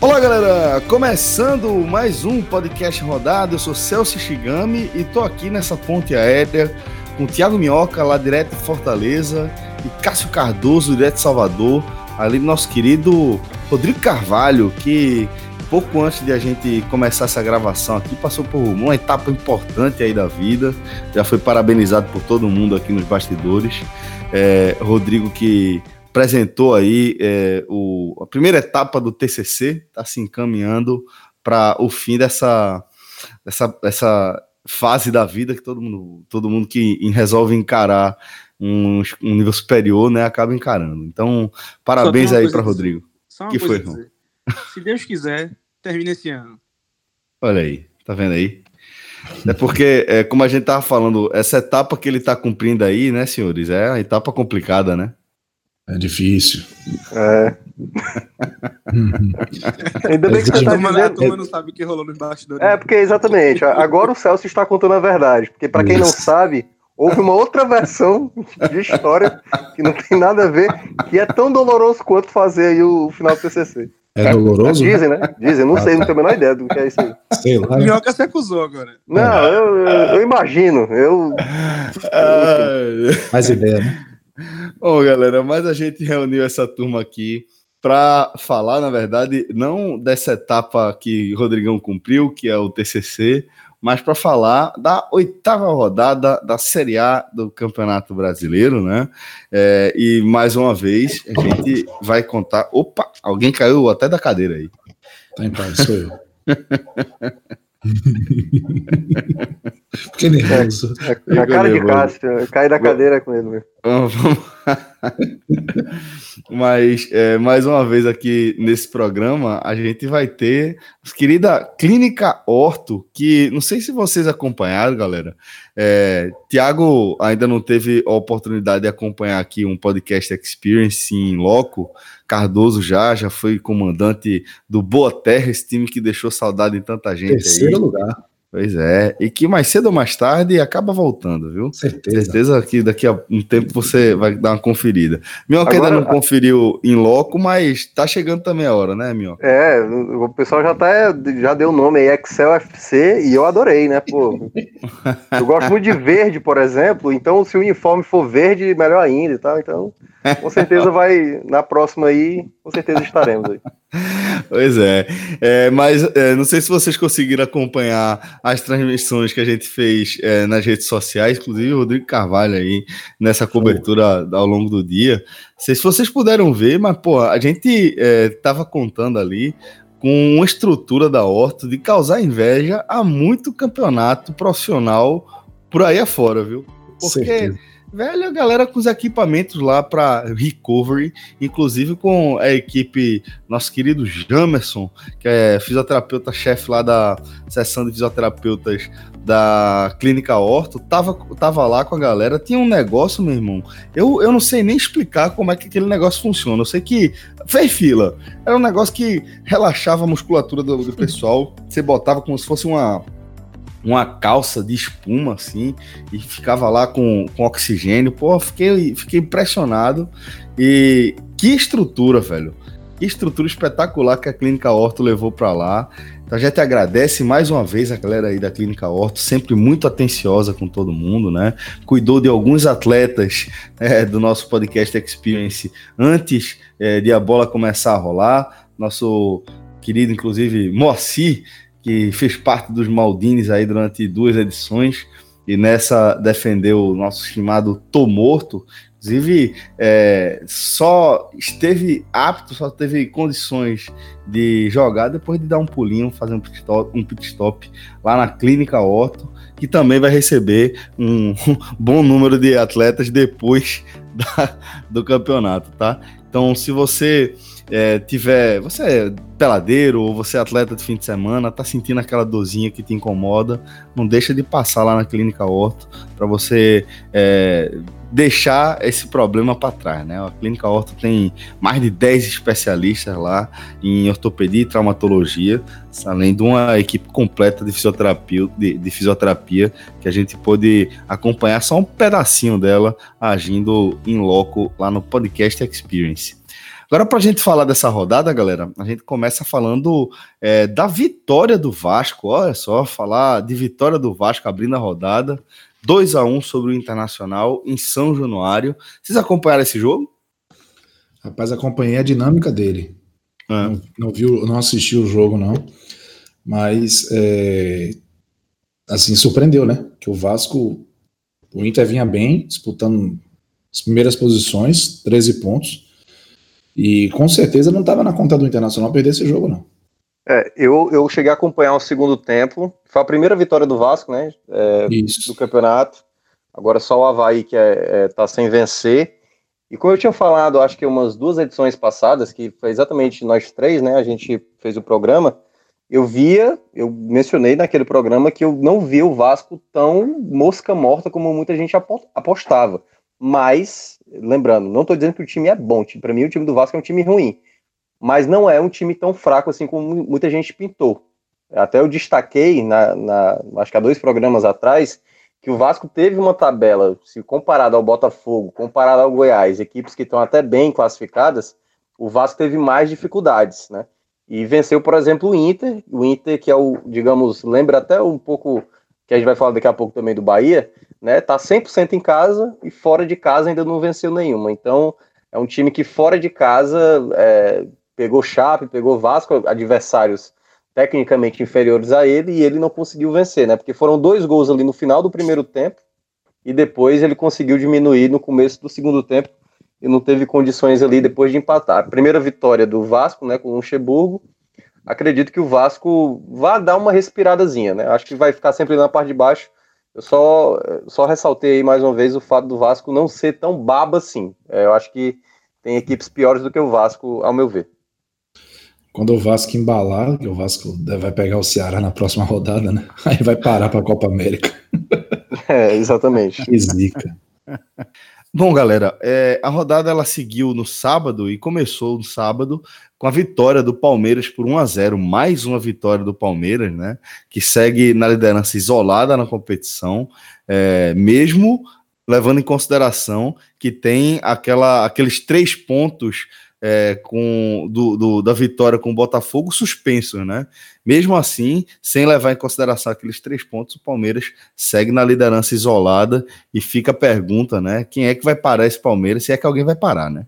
Olá, galera! Começando mais um podcast rodado. Eu sou Celso Shigami e tô aqui nessa ponte aérea com o Thiago Minhoca, lá direto de Fortaleza, e Cássio Cardoso, direto de Salvador, ali nosso querido Rodrigo Carvalho, que pouco antes de a gente começar essa gravação aqui, passou por uma etapa importante aí da vida, já foi parabenizado por todo mundo aqui nos bastidores. É, Rodrigo que apresentou aí é, o, a primeira etapa do TCC, está se encaminhando para o fim dessa, dessa, dessa fase da vida que todo mundo, todo mundo que resolve encarar um, um nível superior, né, acaba encarando. Então, parabéns aí para Rodrigo. Só uma que foi, irmão? Se Deus quiser, termina esse ano. Olha aí, tá vendo aí? É porque, é, como a gente tava falando, essa etapa que ele tá cumprindo aí, né, senhores, é a etapa complicada, né? É difícil. É. Ainda bem que você tá dizendo... A turma não sabe o que rolou nos bastidores. É, porque exatamente. Agora o Celso está contando a verdade. Porque para quem não sabe, houve uma outra versão de história que não tem nada a ver, que é tão doloroso quanto fazer aí o final do TCC. É doloroso? Dizem, né? Dizem, não sei, não tenho a menor ideia do que é isso aí. Sei lá. Minhoca se acusou agora. Não, eu, eu, eu imagino. Eu. Mais ideia, né? Bom, galera, mas a gente reuniu essa turma aqui para falar, na verdade, não dessa etapa que Rodrigão cumpriu, que é o TCC, mas para falar da oitava rodada da Série A do Campeonato Brasileiro, né? É, e mais uma vez a gente vai contar. Opa, alguém caiu até da cadeira aí. Tá em paz, sou eu. Fiquei nervoso. É, a cara de Cássio, cai da cadeira com ele. Mas, é, mais uma vez aqui nesse programa, a gente vai ter a querida Clínica Horto, que não sei se vocês acompanharam, galera. É, Tiago ainda não teve a oportunidade de acompanhar aqui um podcast Experience em loco. Cardoso já, já foi comandante do Boa Terra, esse time que deixou saudade em tanta gente. Terceiro aí. lugar. Pois é, e que mais cedo ou mais tarde acaba voltando, viu? Certeza. Certeza que daqui a um tempo você vai dar uma conferida. Minhoca ainda não conferiu em loco, mas tá chegando também a hora, né, Minhoca? É, o pessoal já tá, já deu o nome aí, Excel FC, e eu adorei, né, pô. eu gosto muito de verde, por exemplo, então se o uniforme for verde, melhor ainda e tal, então com certeza vai, na próxima aí, com certeza estaremos aí. Pois é, é mas é, não sei se vocês conseguiram acompanhar as transmissões que a gente fez é, nas redes sociais, inclusive o Rodrigo Carvalho aí, nessa cobertura ao longo do dia. Não sei se vocês puderam ver, mas, pô, a gente estava contando ali com uma estrutura da Horto de causar inveja a muito campeonato profissional por aí afora, viu? Porque... Certeza velho, a galera com os equipamentos lá para recovery, inclusive com a equipe, nosso querido Jamerson, que é fisioterapeuta-chefe lá da seção de fisioterapeutas da Clínica Horto, tava, tava lá com a galera, tinha um negócio, meu irmão, eu, eu não sei nem explicar como é que aquele negócio funciona, eu sei que fez fila, era um negócio que relaxava a musculatura do, do pessoal, você botava como se fosse uma uma calça de espuma, assim, e ficava lá com, com oxigênio. Pô, fiquei, fiquei impressionado. E que estrutura, velho. Que estrutura espetacular que a Clínica Horto levou para lá. Então a gente agradece mais uma vez a galera aí da Clínica Horto, sempre muito atenciosa com todo mundo, né? Cuidou de alguns atletas é, do nosso podcast Experience antes é, de a bola começar a rolar. Nosso querido, inclusive, Moacir, que fez parte dos Maldines aí durante duas edições e nessa defendeu o nosso estimado Tô Morto. Inclusive, é, só esteve apto, só teve condições de jogar depois de dar um pulinho, fazer um pit stop, um pit stop lá na Clínica Otto, que também vai receber um, bom número de atletas depois da, do campeonato, tá? Então, se você é, tiver, você é peladeiro ou você é atleta de fim de semana, tá sentindo aquela dorzinha que te incomoda, não deixa de passar lá na clínica Orto para você é, deixar esse problema para trás, né? A clínica Orto tem mais de 10 especialistas lá em ortopedia e traumatologia, além de uma equipe completa de fisioterapia, de, de fisioterapia que a gente pôde acompanhar só um pedacinho dela agindo em loco lá no Podcast Experience. Agora, para a gente falar dessa rodada, galera, a gente começa falando é, da vitória do Vasco. Olha só, falar de vitória do Vasco abrindo a rodada. 2 a 1 sobre o Internacional em São Januário. Vocês acompanharam esse jogo? Rapaz, acompanhei a dinâmica dele. É. Não, não, viu, não assisti o jogo, não. Mas, é, assim, surpreendeu, né? Que o Vasco, o Inter vinha bem, disputando as primeiras posições, 13 pontos. E com certeza não estava na conta do Internacional perder esse jogo, não. É, eu, eu cheguei a acompanhar o segundo tempo. Foi a primeira vitória do Vasco, né? É, do campeonato. Agora só o Havaí que é, é, tá sem vencer. E como eu tinha falado, acho que umas duas edições passadas, que foi exatamente nós três, né? A gente fez o programa. Eu via, eu mencionei naquele programa que eu não via o Vasco tão mosca morta como muita gente apostava. Mas, lembrando, não estou dizendo que o time é bom. Para mim, o time do Vasco é um time ruim. Mas não é um time tão fraco assim como muita gente pintou. Até eu destaquei, na, na, acho que há dois programas atrás, que o Vasco teve uma tabela, se comparado ao Botafogo, comparado ao Goiás, equipes que estão até bem classificadas, o Vasco teve mais dificuldades, né? E venceu, por exemplo, o Inter, o Inter que é o, digamos, lembra até um pouco, que a gente vai falar daqui a pouco também do Bahia, né? Tá 100% em casa e fora de casa ainda não venceu nenhuma. Então, é um time que fora de casa é, pegou Chape, pegou Vasco, adversários tecnicamente inferiores a ele, e ele não conseguiu vencer, né? Porque foram dois gols ali no final do primeiro tempo e depois ele conseguiu diminuir no começo do segundo tempo e não teve condições ali depois de empatar. Primeira vitória do Vasco, né, com o Luxemburgo, acredito que o Vasco vai dar uma respiradazinha, né? Acho que vai ficar sempre na parte de baixo, eu só, só ressaltei aí mais uma vez o fato do Vasco não ser tão baba assim. É, eu acho que tem equipes piores do que o Vasco, ao meu ver. Quando o Vasco embalar, que o Vasco vai pegar o Ceará na próxima rodada, né? Aí vai parar para a Copa América. É, exatamente. Que zica. Bom, galera, é, a rodada ela seguiu no sábado e começou no sábado com a vitória do Palmeiras por 1 a 0 mais uma vitória do Palmeiras, né? Que segue na liderança isolada na competição, é, mesmo levando em consideração que tem aquela, aqueles três pontos é, com do, do, da vitória com o Botafogo suspensos, né? Mesmo assim, sem levar em consideração aqueles três pontos, o Palmeiras segue na liderança isolada e fica a pergunta, né? Quem é que vai parar esse Palmeiras? Se é que alguém vai parar, né?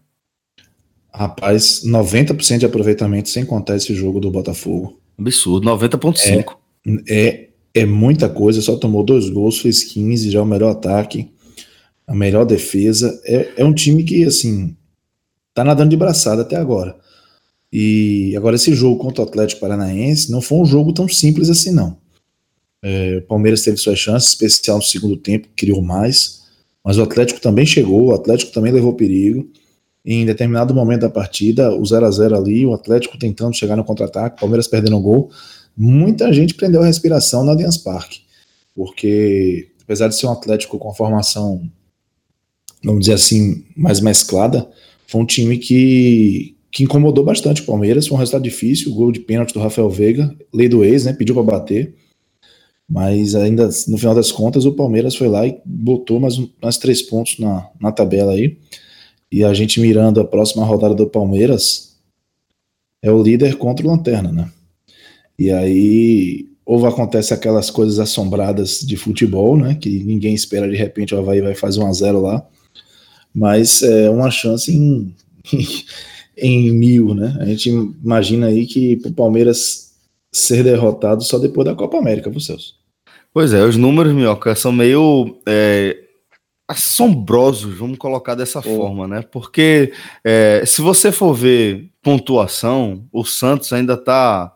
Rapaz, 90% de aproveitamento sem contar esse jogo do Botafogo. Absurdo, 90,5. É, é, é muita coisa, só tomou dois gols, fez 15, já é o melhor ataque, a melhor defesa. É, é um time que, assim, tá nadando de braçada até agora. E agora esse jogo contra o Atlético Paranaense não foi um jogo tão simples assim, não. É, o Palmeiras teve suas chances, especial no segundo tempo, criou mais, mas o Atlético também chegou, o Atlético também levou perigo em determinado momento da partida, o 0 a 0 ali, o Atlético tentando chegar no contra-ataque, Palmeiras perdendo o gol, muita gente prendeu a respiração no Allianz Parque, porque apesar de ser um Atlético com formação, vamos dizer assim, mais mesclada, foi um time que, que incomodou bastante o Palmeiras, foi um resultado difícil, o gol de pênalti do Rafael Veiga, lei do ex, né, pediu para bater, mas ainda no final das contas o Palmeiras foi lá e botou mais, mais três pontos na, na tabela aí, e a gente mirando a próxima rodada do Palmeiras, é o líder contra o Lanterna, né? E aí, ou acontece aquelas coisas assombradas de futebol, né? Que ninguém espera, de repente o Havaí vai fazer um a zero lá. Mas é uma chance em, em mil, né? A gente imagina aí que o Palmeiras ser derrotado só depois da Copa América, vocês. Pois é, os números, Minhoca, são meio é, assombrosos, vamos colocar dessa forma, né? Porque é, se você for ver pontuação, o Santos ainda está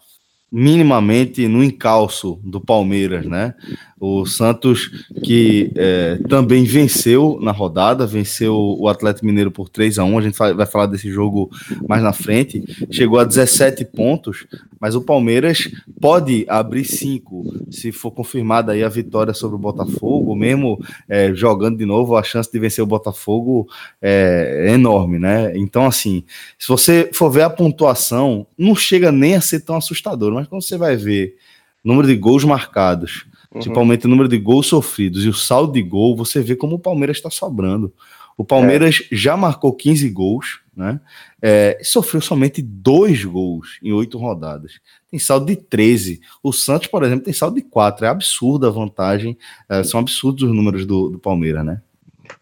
minimamente no encalço do Palmeiras, né? O Santos que é, também venceu na rodada, venceu o Atlético Mineiro por 3 a 1 a gente vai falar desse jogo mais na frente, chegou a 17 pontos, mas o Palmeiras pode abrir 5, se for confirmada aí a vitória sobre o Botafogo, mesmo é, jogando de novo, a chance de vencer o Botafogo é, enorme, né? Então, assim, se você for ver a pontuação, não chega nem a ser tão assustador, mas quando você vai ver número de gols marcados, uhum. principalmente o número de gols sofridos e o saldo de gol, você vê como o Palmeiras está sobrando. O Palmeiras é. já marcou 15 gols, né? É, sofreu somente dois gols em oito rodadas. Tem saldo de 13. O Santos, por exemplo, tem saldo de 4. É absurda a vantagem. É, são absurdos os números do, do Palmeiras, né?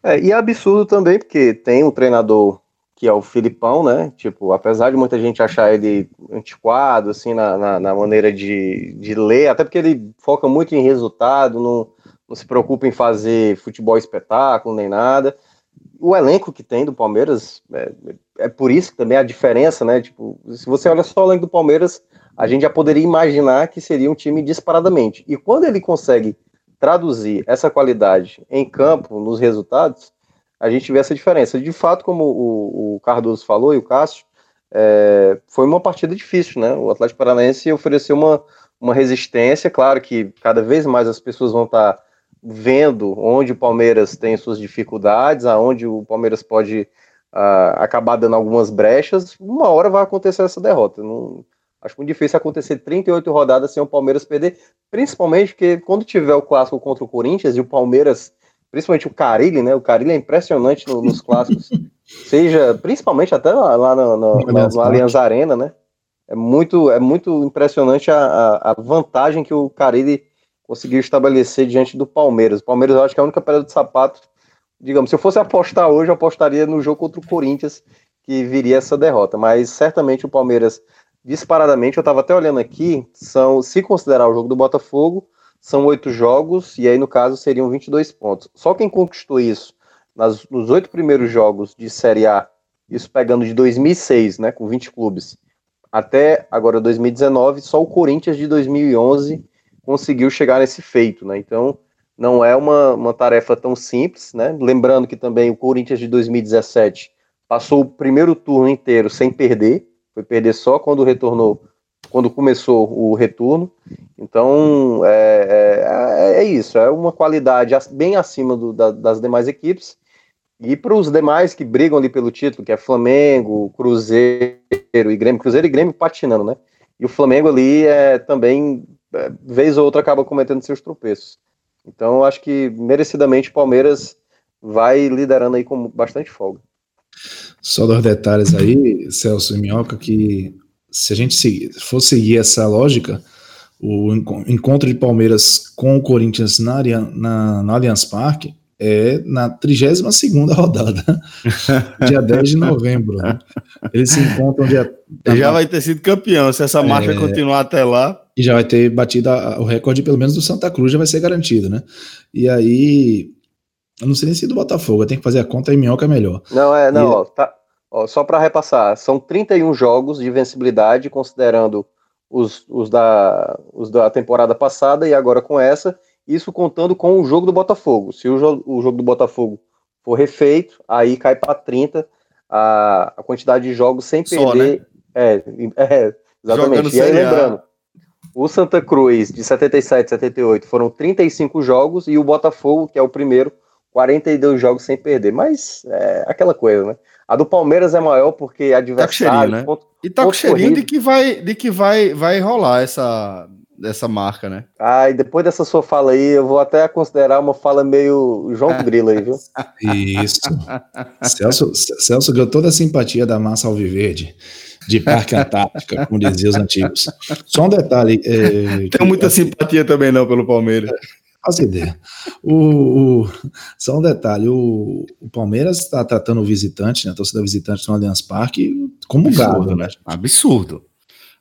É, e é absurdo também, porque tem um treinador que é o Filipão, né? Tipo, apesar de muita gente achar ele antiquado, assim, na, na, na, maneira de, de ler, até porque ele foca muito em resultado, não, não se preocupa em fazer futebol espetáculo nem nada. O elenco que tem do Palmeiras, é, é por isso que também a diferença, né? Tipo, se você olha só o elenco do Palmeiras, a gente já poderia imaginar que seria um time disparadamente. E quando ele consegue traduzir essa qualidade em campo, nos resultados, a gente vê essa diferença. De fato, como o, o Cardoso falou e o Cássio, é, foi uma partida difícil, né? O Atlético Paranaense ofereceu uma, uma resistência, claro que cada vez mais as pessoas vão estar tá vendo onde o Palmeiras tem suas dificuldades, aonde o Palmeiras pode uh, acabar dando algumas brechas, uma hora vai acontecer essa derrota. Não, acho muito difícil acontecer 38 rodadas sem o Palmeiras perder, principalmente porque quando tiver o clássico contra o Corinthians e o Palmeiras principalmente o Carilli, né? O Carilli é impressionante no, nos clássicos, seja principalmente até lá, lá no, no, no, no Allianz Arena, né? É muito, é muito impressionante a, a, vantagem que o Carilli conseguiu estabelecer diante do Palmeiras. O Palmeiras, eu acho que é a única pedra de sapato. Digamos, se eu fosse apostar hoje, eu apostaria no jogo contra o Corinthians, que viria essa derrota. Mas certamente o Palmeiras, disparadamente, eu estava até olhando aqui, são, se considerar o jogo do Botafogo, são oito jogos, e aí no caso seriam 22 pontos. Só quem conquistou isso nas, nos oito primeiros jogos de Série A, isso pegando de 2006, né, com 20 clubes, até agora 2019, só o Corinthians de 2011 conseguiu chegar nesse feito, né? Então não é uma, uma tarefa tão simples, né? Lembrando que também o Corinthians de 2017 passou o primeiro turno inteiro sem perder, foi perder só quando retornou quando começou o retorno. Então, é, é, é isso, é uma qualidade bem acima do, da, das demais equipes. E para os demais que brigam ali pelo título, que é Flamengo, Cruzeiro e Grêmio, Cruzeiro e Grêmio patinando, né? E o Flamengo ali é, também, é, vez ou outra, acaba cometendo seus tropeços. Então, acho que merecidamente Palmeiras vai liderando aí com bastante folga. Só dois detalhes aí, Celso e Minhoca, que se a gente seguir, for seguir essa lógica, o encontro de Palmeiras com o Corinthians na, na, no Allianz Parque é na 32 rodada, dia 10 de novembro. Né? Eles se encontram dia. Já vai ter sido campeão, se essa marcha é, continuar até lá. E já vai ter batido a, o recorde, pelo menos do Santa Cruz, já vai ser garantido, né? E aí. Eu não sei nem se do Botafogo, tem que fazer a conta e minhoca é melhor. Não, é, não, e, ó, tá, Ó, só para repassar, são 31 jogos de vencibilidade, considerando os, os, da, os da temporada passada e agora com essa, isso contando com o jogo do Botafogo. Se o, jo o jogo do Botafogo for refeito, aí cai para 30 a, a quantidade de jogos sem perder. Só, né? é, é, exatamente. Jogando e aí, lembrando, o Santa Cruz de 77, 78 foram 35 jogos e o Botafogo, que é o primeiro, 42 jogos sem perder. Mas é aquela coisa, né? A do Palmeiras é maior porque adversário. Tá né? ponto, e tá com cheirinho de que vai, de que vai, vai rolar essa, essa marca, né? Ah, e depois dessa sua fala aí, eu vou até considerar uma fala meio João Grilo aí, viu? Isso. Celso, Celso ganhou toda a simpatia da massa alviverde de Parque Antártica, como diziam os antigos. Só um detalhe. É, Tenho muita assim, simpatia também não pelo Palmeiras. Faz ideia. O, o, só um detalhe: o, o Palmeiras está tratando o visitante, né, a torcida visitante no Allianz Parque, como Absurdo, gado. Né? Absurdo.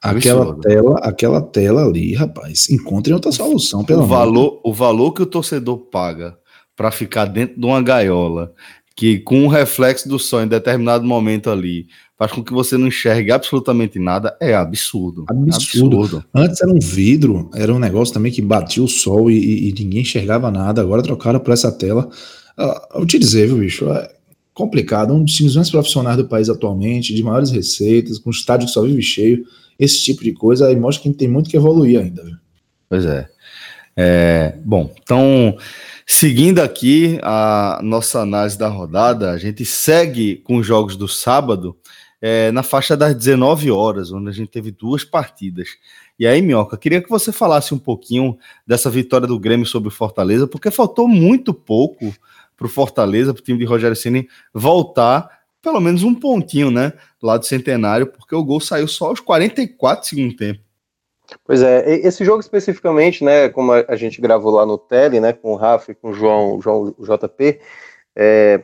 Aquela Absurdo. tela, aquela tela ali, rapaz, encontrem outra solução, pelo o valor, O valor que o torcedor paga para ficar dentro de uma gaiola, que com o reflexo do sol em determinado momento ali, faz com que você não enxergue absolutamente nada, é absurdo. Absurdo. absurdo. Antes era um vidro, era um negócio também que batia o sol e, e ninguém enxergava nada. Agora trocaram por essa tela. Uh, eu te dizer, viu, bicho? É complicado. Um dos times mais profissionais do país atualmente, de maiores receitas, com estádio que só vive cheio. Esse tipo de coisa aí mostra que a gente tem muito que evoluir ainda. Viu? Pois é. é. Bom, então. Seguindo aqui a nossa análise da rodada, a gente segue com os jogos do sábado é, na faixa das 19 horas, onde a gente teve duas partidas. E aí, Minhoca, queria que você falasse um pouquinho dessa vitória do Grêmio sobre o Fortaleza, porque faltou muito pouco para o Fortaleza, para o time de Rogério Ceni voltar pelo menos um pontinho, né, lá do Centenário, porque o gol saiu só aos 44 segundo tempo. Pois é, esse jogo especificamente, né, como a gente gravou lá no Tele, né, com o Rafa e com o João, João JP, é,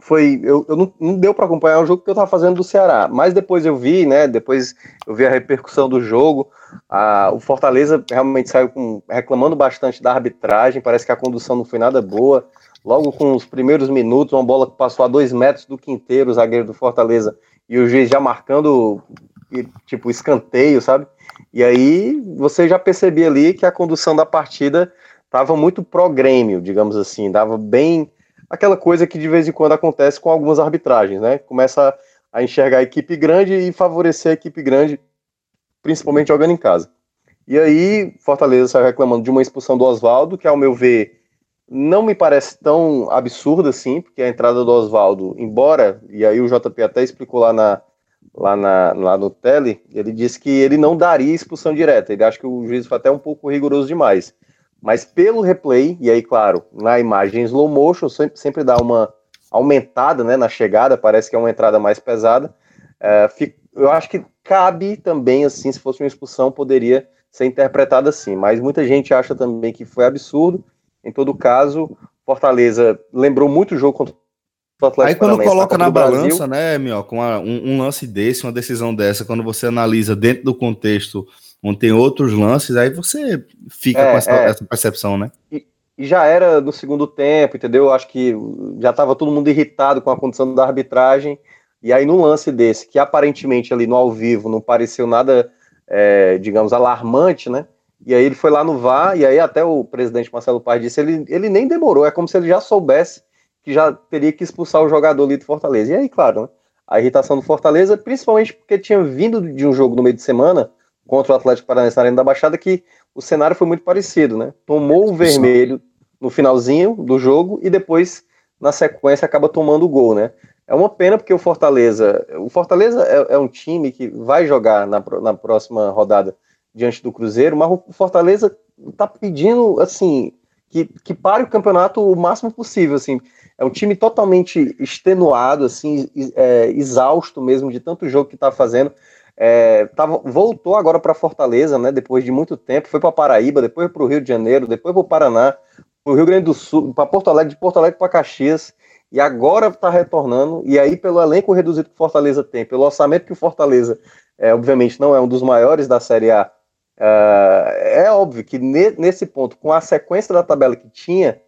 foi eu, eu não, não, deu para acompanhar o jogo que eu estava fazendo do Ceará, mas depois eu vi, né? Depois eu vi a repercussão do jogo. A, o Fortaleza realmente saiu com, reclamando bastante da arbitragem. Parece que a condução não foi nada boa. Logo com os primeiros minutos, uma bola que passou a dois metros do quinteiro, o zagueiro do Fortaleza, e o juiz já marcando tipo escanteio, sabe? E aí você já percebia ali que a condução da partida estava muito pró-grêmio, digamos assim, dava bem aquela coisa que de vez em quando acontece com algumas arbitragens, né? Começa a enxergar a equipe grande e favorecer a equipe grande, principalmente jogando em casa. E aí, Fortaleza saiu reclamando de uma expulsão do Oswaldo, que ao meu ver não me parece tão absurda assim, porque a entrada do Oswaldo, embora, e aí o JP até explicou lá, na, lá, na, lá no tele, ele disse que ele não daria expulsão direta, ele acha que o juiz foi até um pouco rigoroso demais. Mas pelo replay, e aí, claro, na imagem slow motion, sempre, sempre dá uma aumentada né, na chegada, parece que é uma entrada mais pesada. É, eu acho que cabe também, assim, se fosse uma expulsão, poderia ser interpretada assim. Mas muita gente acha também que foi absurdo. Em todo caso, Fortaleza lembrou muito o jogo contra o Atlético Aí quando coloca na balança, né, Mio, com uma, um, um lance desse, uma decisão dessa, quando você analisa dentro do contexto onde tem outros lances, aí você fica é, com essa, é. essa, percepção, né? E, e, já era no segundo tempo, entendeu? Acho que já estava todo mundo irritado com a condição da arbitragem, e aí num lance desse, que aparentemente ali no ao vivo não pareceu nada, é, digamos, alarmante, né? E aí ele foi lá no VAR, e aí até o presidente Marcelo Paz disse, ele, ele nem demorou, é como se ele já soubesse que já teria que expulsar o jogador ali do Fortaleza. E aí, claro, né? A irritação do Fortaleza, principalmente porque tinha vindo de um jogo no meio de semana, contra o Atlético Paranaense na Arena da Baixada, que o cenário foi muito parecido, né? Tomou o vermelho no finalzinho do jogo e depois, na sequência, acaba tomando o gol, né? É uma pena porque o Fortaleza. O Fortaleza é, é um time que vai jogar na, na próxima rodada diante do Cruzeiro, mas o Fortaleza tá pedindo assim que, que pare o campeonato o máximo possível. Assim. É um time totalmente extenuado, assim, é, exausto mesmo de tanto jogo que está fazendo. É, tava, voltou agora para Fortaleza, né? Depois de muito tempo, foi para Paraíba, depois para o Rio de Janeiro, depois para o Paraná, para o Rio Grande do Sul, para Porto Alegre, de Porto Alegre para Caxias, e agora está retornando. E aí, pelo elenco reduzido que Fortaleza tem, pelo orçamento que o Fortaleza, é, obviamente, não é um dos maiores da Série A, é, é óbvio que ne, nesse ponto, com a sequência da tabela que tinha,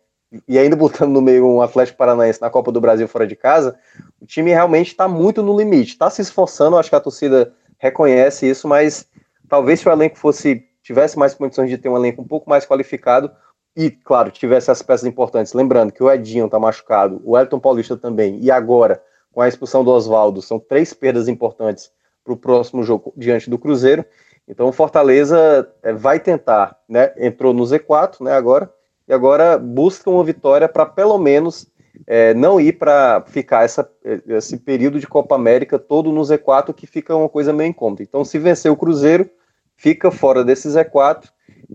e ainda botando no meio um Atlético Paranaense na Copa do Brasil fora de casa, o time realmente está muito no limite, está se esforçando, acho que a torcida reconhece isso, mas talvez se o elenco fosse tivesse mais condições de ter um elenco um pouco mais qualificado e, claro, tivesse as peças importantes. Lembrando que o Edinho está machucado, o Elton Paulista também, e agora, com a expulsão do Oswaldo, são três perdas importantes para o próximo jogo diante do Cruzeiro. Então o Fortaleza é, vai tentar, né? Entrou no Z4, né? Agora e agora busca uma vitória para pelo menos é, não ir para ficar essa, esse período de Copa América todo no Z4, que fica uma coisa meio incômoda. Então, se vencer o Cruzeiro, fica fora desse Z4,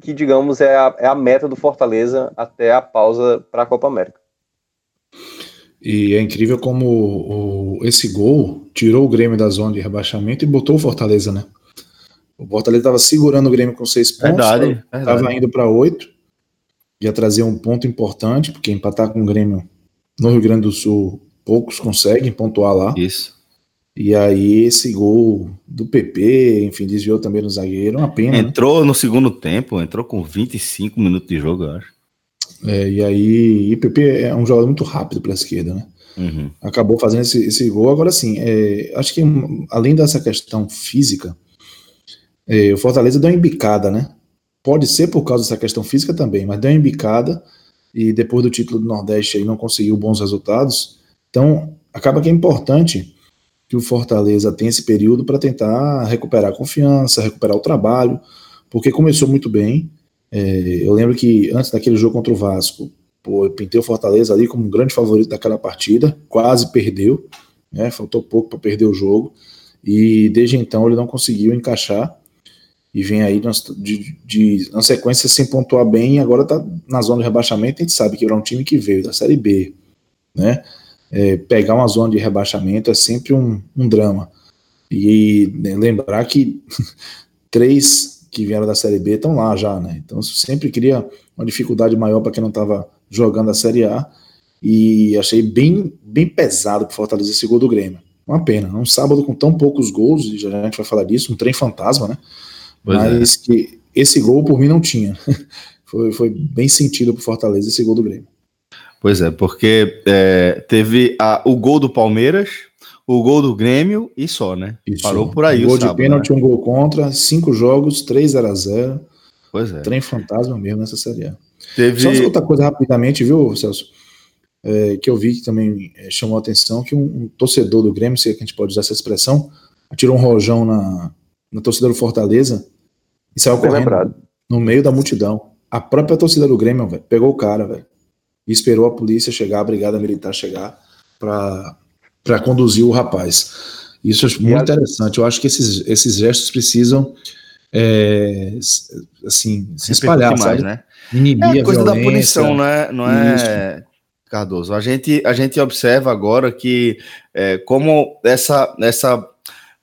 que, digamos, é a, é a meta do Fortaleza até a pausa para a Copa América. E é incrível como o, esse gol tirou o Grêmio da zona de rebaixamento e botou o Fortaleza, né? O Fortaleza estava segurando o Grêmio com seis pontos, estava indo para oito, ia trazer um ponto importante, porque empatar com o Grêmio no Rio Grande do Sul, poucos conseguem pontuar lá. Isso. E aí esse gol do PP, enfim, desviou também no zagueiro, uma pena. Né? Entrou né? no segundo tempo, entrou com 25 minutos de jogo, eu acho. É, e aí, o PP é um jogador muito rápido pela esquerda, né? Uhum. Acabou fazendo esse, esse gol. Agora sim, é, acho que além dessa questão física, é, o Fortaleza deu uma embicada, né? Pode ser por causa dessa questão física também, mas deu uma embicada e depois do título do Nordeste aí não conseguiu bons resultados. Então, acaba que é importante que o Fortaleza tenha esse período para tentar recuperar a confiança, recuperar o trabalho, porque começou muito bem. É, eu lembro que antes daquele jogo contra o Vasco, pô, eu pintei o Fortaleza ali como um grande favorito daquela partida, quase perdeu, né, faltou pouco para perder o jogo, e desde então ele não conseguiu encaixar e vem aí de, de, na sequência sem pontuar bem, e agora está na zona de rebaixamento, a gente sabe que é um time que veio da Série B, né? É, pegar uma zona de rebaixamento é sempre um, um drama. E né, lembrar que três que vieram da Série B estão lá já, né? Então sempre cria uma dificuldade maior para quem não estava jogando a Série A. E achei bem, bem pesado para Fortaleza esse gol do Grêmio. Uma pena. Um sábado com tão poucos gols, e já a gente vai falar disso, um trem fantasma, né? Pois é. mas é. que esse gol por mim não tinha. foi, foi bem sentido pro Fortaleza esse gol do Grêmio. Pois é, porque é, teve a, o gol do Palmeiras, o gol do Grêmio e só, né? Isso. Parou por aí. Um gol de pênalti, né? um gol contra, cinco jogos, 3 a 0 Pois é. Trem fantasma mesmo nessa série A. Teve... Só outra coisa rapidamente, viu, Celso? É, que eu vi que também é, chamou a atenção que um, um, torcedor do Grêmio, se é que a gente pode usar essa expressão, atirou um rojão na, na torcida do Fortaleza e saiu correndo lembrado. no meio da multidão. A própria torcida do Grêmio, velho, pegou o cara, velho. E esperou a polícia chegar, a brigada militar chegar para conduzir o rapaz. Isso é muito interessante. Eu acho que esses, esses gestos precisam é, assim, se espalhar, mais, né? Inibir é a coisa da punição, não é, não é Cardoso? A gente, a gente observa agora que é, como essa, essa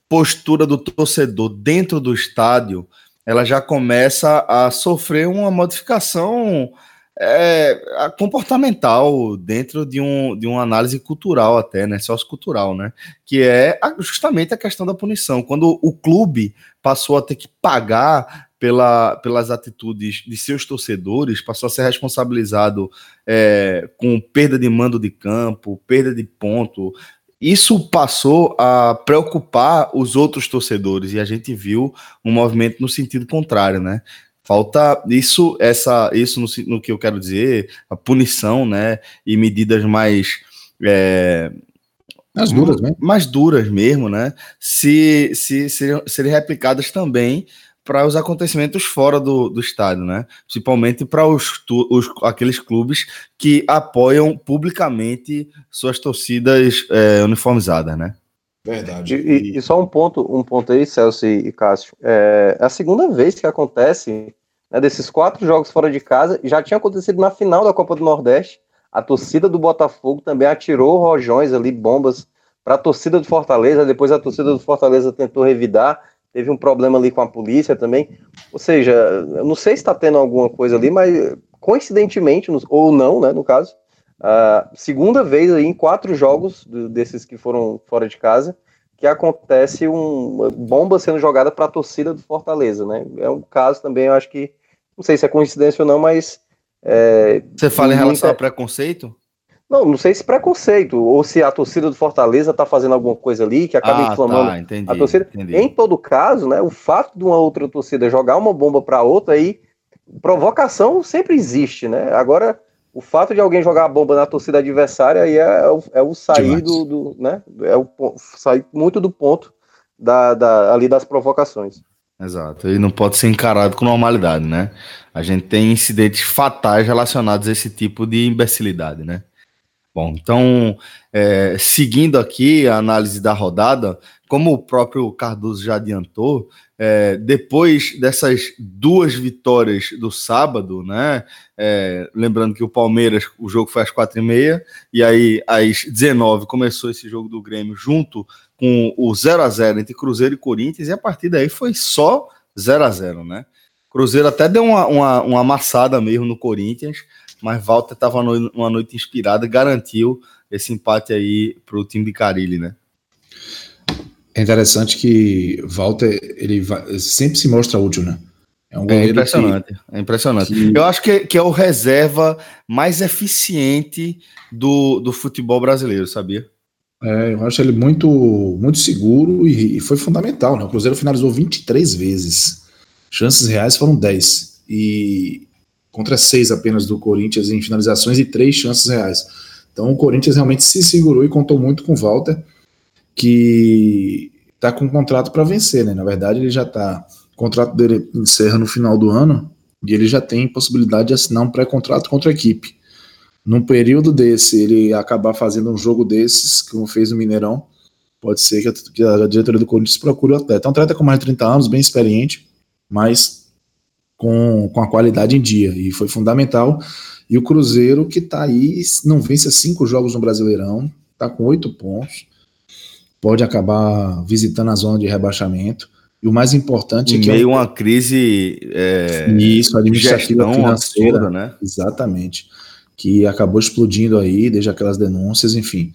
postura do torcedor dentro do estádio ela já começa a sofrer uma modificação é, comportamental dentro de, um, de uma análise cultural até, né, sociocultural, né, que é justamente a questão da punição. Quando o clube passou a ter que pagar pela, pelas atitudes de seus torcedores, passou a ser responsabilizado é, com perda de mando de campo, perda de ponto, isso passou a preocupar os outros torcedores e a gente viu um movimento no sentido contrário, né? Falta isso, essa, isso no, no que eu quero dizer, a punição, né? E medidas mais é, mais duras, né? Mais duras mesmo, né? Se, se serem, serem replicadas também para os acontecimentos fora do, do estádio, né? Principalmente para os, os, aqueles clubes que apoiam publicamente suas torcidas é, uniformizadas, né? Verdade. E, e, só um ponto, um ponto aí, Celso e, e Cássio. É, é a segunda vez que acontece né, desses quatro jogos fora de casa. Já tinha acontecido na final da Copa do Nordeste. A torcida do Botafogo também atirou rojões ali, bombas para a torcida do Fortaleza. Depois a torcida do Fortaleza tentou revidar teve um problema ali com a polícia também. Ou seja, eu não sei se está tendo alguma coisa ali, mas coincidentemente, ou não, né, no caso, a segunda vez aí em quatro jogos desses que foram fora de casa, que acontece uma bomba sendo jogada para a torcida do Fortaleza, né? É um caso também, eu acho que, não sei se é coincidência ou não, mas... É, Você fala em relação ao preconceito? Não, não sei se preconceito, ou se a torcida do Fortaleza tá fazendo alguma coisa ali que acaba ah, inflamando tá, entendi, a torcida. Entendi. Em todo caso, né, o fato de uma outra torcida jogar uma bomba para outra aí, provocação sempre existe, né? Agora, o fato de alguém jogar a bomba na torcida adversária aí é, é, o, é o sair do, do, né? É o sair muito do ponto da, da, ali das provocações. Exato, e não pode ser encarado com normalidade, né? A gente tem incidentes fatais relacionados a esse tipo de imbecilidade, né? Bom, então, é, seguindo aqui a análise da rodada, como o próprio Cardoso já adiantou, é, depois dessas duas vitórias do sábado, né? É, lembrando que o Palmeiras, o jogo foi às quatro e meia, e aí às 19 começou esse jogo do Grêmio junto com o 0 a 0 entre Cruzeiro e Corinthians, e a partir daí foi só 0 a 0 né? Cruzeiro até deu uma, uma, uma amassada mesmo no Corinthians, mas Walter estava numa noite inspirada, garantiu esse empate aí para o time de Carilli, né? É interessante que Walter ele vai, sempre se mostra útil, né? É, um é impressionante, que, é impressionante. Que... Eu acho que, que é o reserva mais eficiente do, do futebol brasileiro, sabia? É, eu acho ele muito, muito seguro e, e, foi fundamental. Né? O Cruzeiro finalizou 23 vezes. Chances reais foram 10. E contra 6 apenas do Corinthians em finalizações e 3 chances reais. Então o Corinthians realmente se segurou e contou muito com o Walter, que está com um contrato para vencer. Né? Na verdade, ele já está o contrato dele encerra no final do ano e ele já tem possibilidade de assinar um pré-contrato contra a equipe. Num período desse, ele acabar fazendo um jogo desses, como fez no Mineirão, pode ser que a, diretoria do Corinthians procure o atleta. É um atleta com mais de 30 anos, bem experiente, mas com, com a qualidade em dia. E foi fundamental. E o Cruzeiro, que está aí, não vence cinco jogos no Brasileirão, está com oito pontos, pode acabar visitando a zona de rebaixamento. E o mais importante em é que. meio a uma crise. É, isso, administrativa financeira. Absurda, né? Exatamente. Que acabou explodindo aí, desde aquelas denúncias, enfim.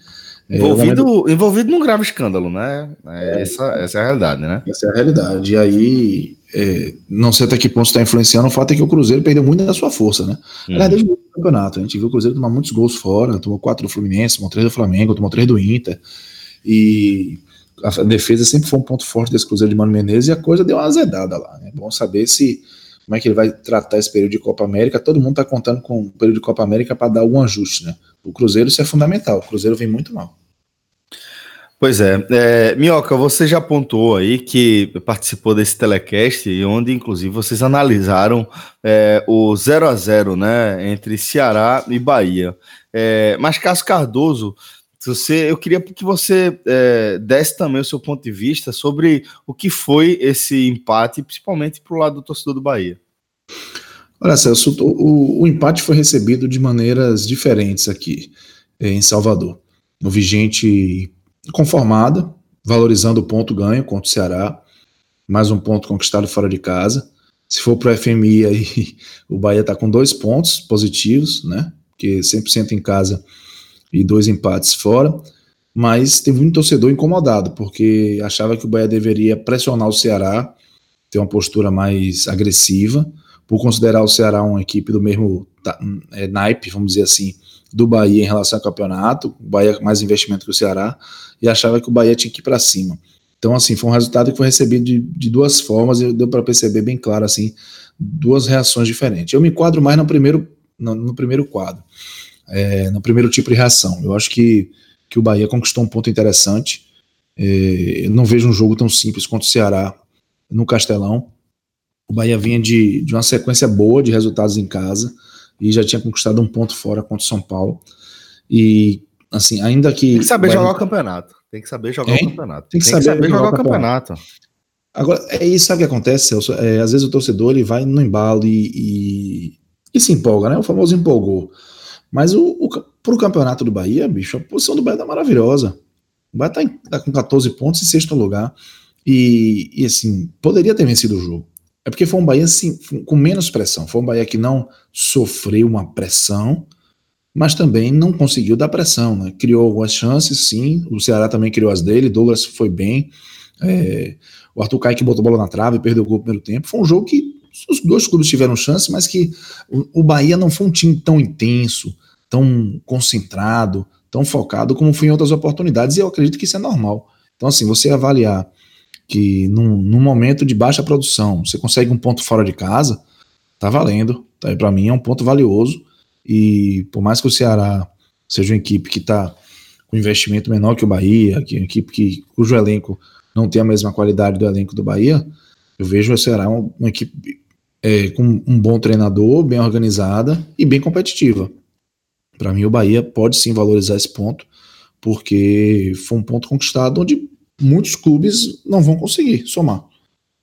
É, envolvido, é, envolvido num grave escândalo, né? É, essa, essa é a realidade, né? Essa é a realidade. E aí, é, não sei até que ponto está influenciando, o fato é que o Cruzeiro perdeu muito da sua força, né? Uhum. desde o campeonato, a gente viu o Cruzeiro tomar muitos gols fora, tomou quatro do Fluminense, tomou três do Flamengo, tomou três do Inter. E a defesa sempre foi um ponto forte desse Cruzeiro de Mano Menezes e a coisa deu uma azedada lá. É né? bom saber se como é que ele vai tratar esse período de Copa América. Todo mundo está contando com o período de Copa América para dar algum ajuste, né? O Cruzeiro isso é fundamental. O Cruzeiro vem muito mal. Pois é, é, Minhoca, você já apontou aí que participou desse telecast, onde inclusive vocês analisaram é, o 0 a 0 né, entre Ceará e Bahia. É, mas Cássio Cardoso você, eu queria que você é, desse também o seu ponto de vista sobre o que foi esse empate, principalmente para o lado do torcedor do Bahia. Olha, Celso, o, o empate foi recebido de maneiras diferentes aqui é, em Salvador. O vigente conformada, valorizando o ponto ganho contra o Ceará, mais um ponto conquistado fora de casa. Se for para o FMI, aí o Bahia está com dois pontos positivos, né? Porque 100% em casa e dois empates fora, mas teve muito torcedor incomodado, porque achava que o Bahia deveria pressionar o Ceará, ter uma postura mais agressiva, por considerar o Ceará uma equipe do mesmo é, naipe, vamos dizer assim, do Bahia em relação ao campeonato, o Bahia mais investimento que o Ceará, e achava que o Bahia tinha que ir para cima. Então, assim, foi um resultado que foi recebido de, de duas formas, e deu para perceber bem claro, assim, duas reações diferentes. Eu me enquadro mais no primeiro, no, no primeiro quadro é, no primeiro tipo de reação. Eu acho que, que o Bahia conquistou um ponto interessante. É, não vejo um jogo tão simples contra o Ceará no Castelão. O Bahia vinha de, de uma sequência boa de resultados em casa e já tinha conquistado um ponto fora contra o São Paulo. E, assim, ainda que. Tem que saber Bahia... jogar o campeonato. Tem que saber jogar o campeonato. Tem que, Tem saber, que saber, jogar, jogar o campeonato. campeonato. Agora, é isso sabe o que acontece, Celso? É, às vezes o torcedor ele vai no embalo e, e, e se empolga, né? O famoso empolgou. Mas o, o, pro campeonato do Bahia, bicho, a posição do Bahia tá maravilhosa. O Bahia tá, em, tá com 14 pontos em sexto lugar. E, e, assim, poderia ter vencido o jogo. É porque foi um Bahia assim, com menos pressão. Foi um Bahia que não sofreu uma pressão, mas também não conseguiu dar pressão. Né? Criou algumas chances, sim. O Ceará também criou as dele. Douglas foi bem. É, o Arthur Kaique botou a bola na trave, perdeu o gol no primeiro tempo. Foi um jogo que os dois clubes tiveram chance, mas que o, o Bahia não foi um time tão intenso, tão concentrado, tão focado como foi em outras oportunidades, e eu acredito que isso é normal. Então, assim, você avaliar que num, num momento de baixa produção você consegue um ponto fora de casa, tá valendo. Tá? Para mim é um ponto valioso. E por mais que o Ceará seja uma equipe que está com investimento menor que o Bahia, que é uma equipe que, cujo elenco não tem a mesma qualidade do elenco do Bahia, eu vejo o Ceará uma, uma equipe é, com um bom treinador, bem organizada e bem competitiva. Para mim, o Bahia pode sim valorizar esse ponto, porque foi um ponto conquistado onde muitos clubes não vão conseguir somar.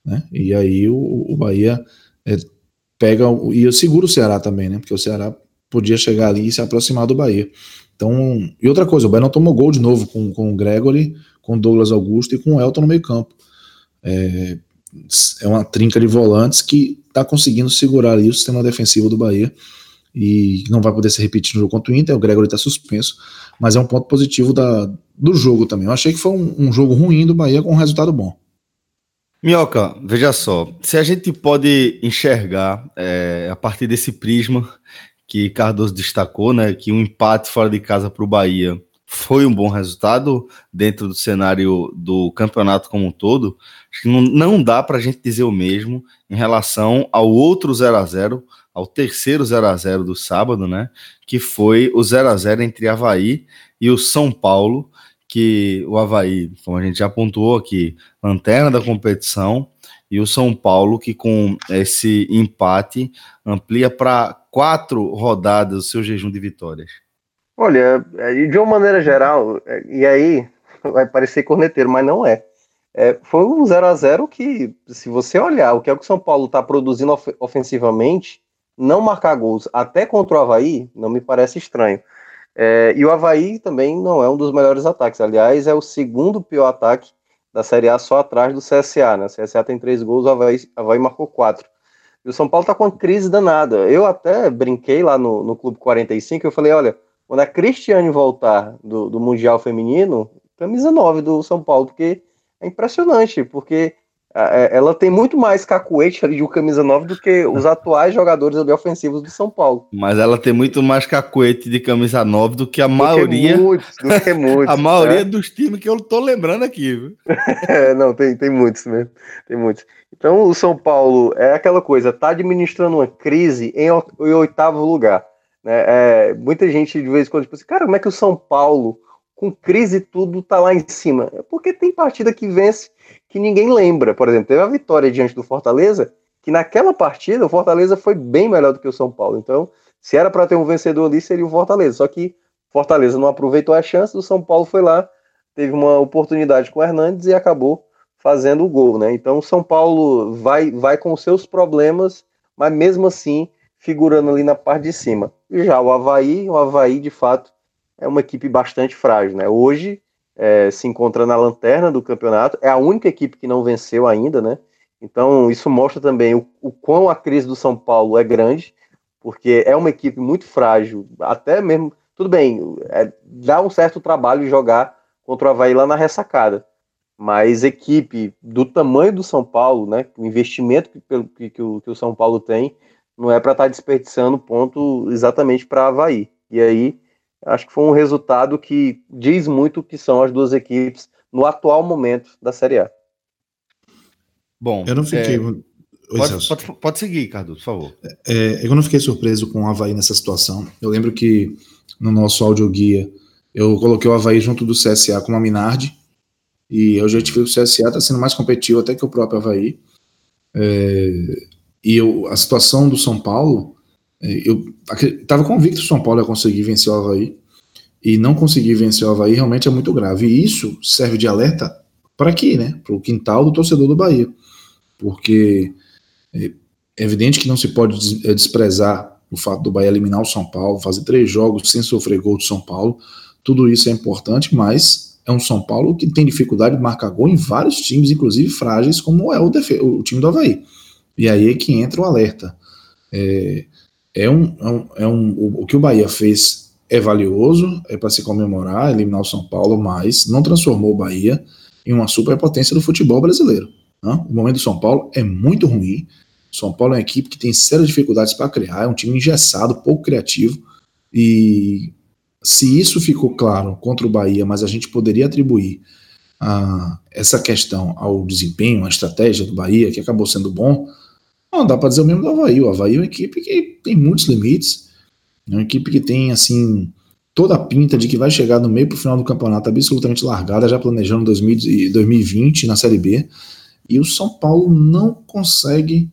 Né? E aí o, o Bahia é, pega e eu seguro o Ceará também, né? Porque o Ceará podia chegar ali e se aproximar do Bahia. Então, e outra coisa, o Bahia não tomou gol de novo com, com o Gregory, com o Douglas Augusto e com o Elton no meio campo. É, é uma trinca de volantes que está conseguindo segurar ali o sistema defensivo do Bahia e não vai poder se repetir no jogo contra o Inter. O Gregory está suspenso, mas é um ponto positivo da, do jogo também. Eu achei que foi um, um, jogo ruim do Bahia com um resultado bom. Minhoca, veja só, se a gente pode enxergar é, a partir desse prisma que Cardoso destacou, né, que um empate fora de casa para o Bahia foi um bom resultado dentro do cenário do campeonato como um todo, acho que não, não dá para a gente dizer o mesmo em relação ao outro 0 a 0 ao terceiro 0 a 0 do sábado, né, que foi o 0 a 0 entre Havaí e o São Paulo, que o Havaí, como a gente já pontuou aqui, lanterna da competição, e o São Paulo, que com esse empate amplia para quatro rodadas o seu jejum de vitórias. Olha, de uma maneira geral, e aí vai parecer corneteiro, mas não é. é foi um 0 a 0 que, se você olhar o que é o que o São Paulo está produzindo of ofensivamente, não marcar gols até contra o Havaí não me parece estranho. É, e o Havaí também não é um dos melhores ataques. Aliás, é o segundo pior ataque da Série A, só atrás do CSA. Né? O CSA tem três gols, o Havaí, Havaí marcou quatro. E o São Paulo está com uma crise danada. Eu até brinquei lá no, no Clube 45, eu falei, olha, quando a Cristiane voltar do, do Mundial Feminino, camisa 9 do São Paulo, porque é impressionante, porque ela tem muito mais cacuete ali de um camisa 9 do que os atuais jogadores ali ofensivos do São Paulo. Mas ela tem muito mais cacuete de camisa 9 do que a do maioria. Que muitos, do que muitos. a maioria né? dos times que eu tô lembrando aqui, viu? é, não, tem, tem muitos mesmo. Tem muitos. Então o São Paulo é aquela coisa, tá administrando uma crise em, em oitavo lugar. Né? É, muita gente de vez em quando, tipo assim, cara, como é que o São Paulo, com crise e tudo, tá lá em cima? É porque tem partida que vence que ninguém lembra. Por exemplo, teve a vitória diante do Fortaleza, que naquela partida o Fortaleza foi bem melhor do que o São Paulo. Então, se era para ter um vencedor ali, seria o Fortaleza. Só que Fortaleza não aproveitou a chance, o São Paulo foi lá, teve uma oportunidade com o Hernandes e acabou fazendo o gol, né? Então, o São Paulo vai, vai com seus problemas, mas mesmo assim figurando ali na parte de cima. Já o Havaí, o Havaí de fato é uma equipe bastante frágil, né? Hoje é, se encontra na lanterna do campeonato, é a única equipe que não venceu ainda, né? Então, isso mostra também o, o quão a crise do São Paulo é grande, porque é uma equipe muito frágil, até mesmo. Tudo bem, é, dá um certo trabalho jogar contra o Havaí lá na ressacada. Mas equipe do tamanho do São Paulo, né? O investimento que, que, que, o, que o São Paulo tem, não é para estar tá desperdiçando ponto exatamente para Havaí. E aí acho que foi um resultado que diz muito o que são as duas equipes no atual momento da Série A. Bom, eu não fiquei. É... Oi, pode, pode, pode, seguir, Carlos, por favor. É, eu não fiquei surpreso com o Havaí nessa situação. Eu lembro que no nosso audioguia eu coloquei o Havaí junto do CSA com a Minardi. E eu já tive o CSA está sendo mais competitivo até que o próprio Havaí. É, e eu, a situação do São Paulo é, eu estava convicto que o São Paulo ia conseguir vencer o Havaí, e não conseguir vencer o Havaí realmente é muito grave. E isso serve de alerta para aqui, né? Para o quintal do torcedor do Bahia. Porque é evidente que não se pode é, desprezar o fato do Bahia eliminar o São Paulo, fazer três jogos sem sofrer gol do São Paulo. Tudo isso é importante, mas é um São Paulo que tem dificuldade de marcar gol em vários times, inclusive frágeis, como é o, o time do Havaí. E aí é que entra o alerta. É, é um, é um, é um o, o que o Bahia fez é valioso, é para se comemorar, eliminar o São Paulo, mas não transformou o Bahia em uma superpotência do futebol brasileiro. Né? O momento do São Paulo é muito ruim. São Paulo é uma equipe que tem sérias dificuldades para criar, é um time engessado, pouco criativo. E se isso ficou claro contra o Bahia, mas a gente poderia atribuir ah, essa questão ao desempenho, à estratégia do Bahia, que acabou sendo bom, não, dá para dizer o mesmo do Havaí. O Havaí é uma equipe que tem muitos limites, é uma equipe que tem, assim, toda a pinta de que vai chegar no meio para o final do campeonato absolutamente largada, já planejando 2020 na Série B. E o São Paulo não consegue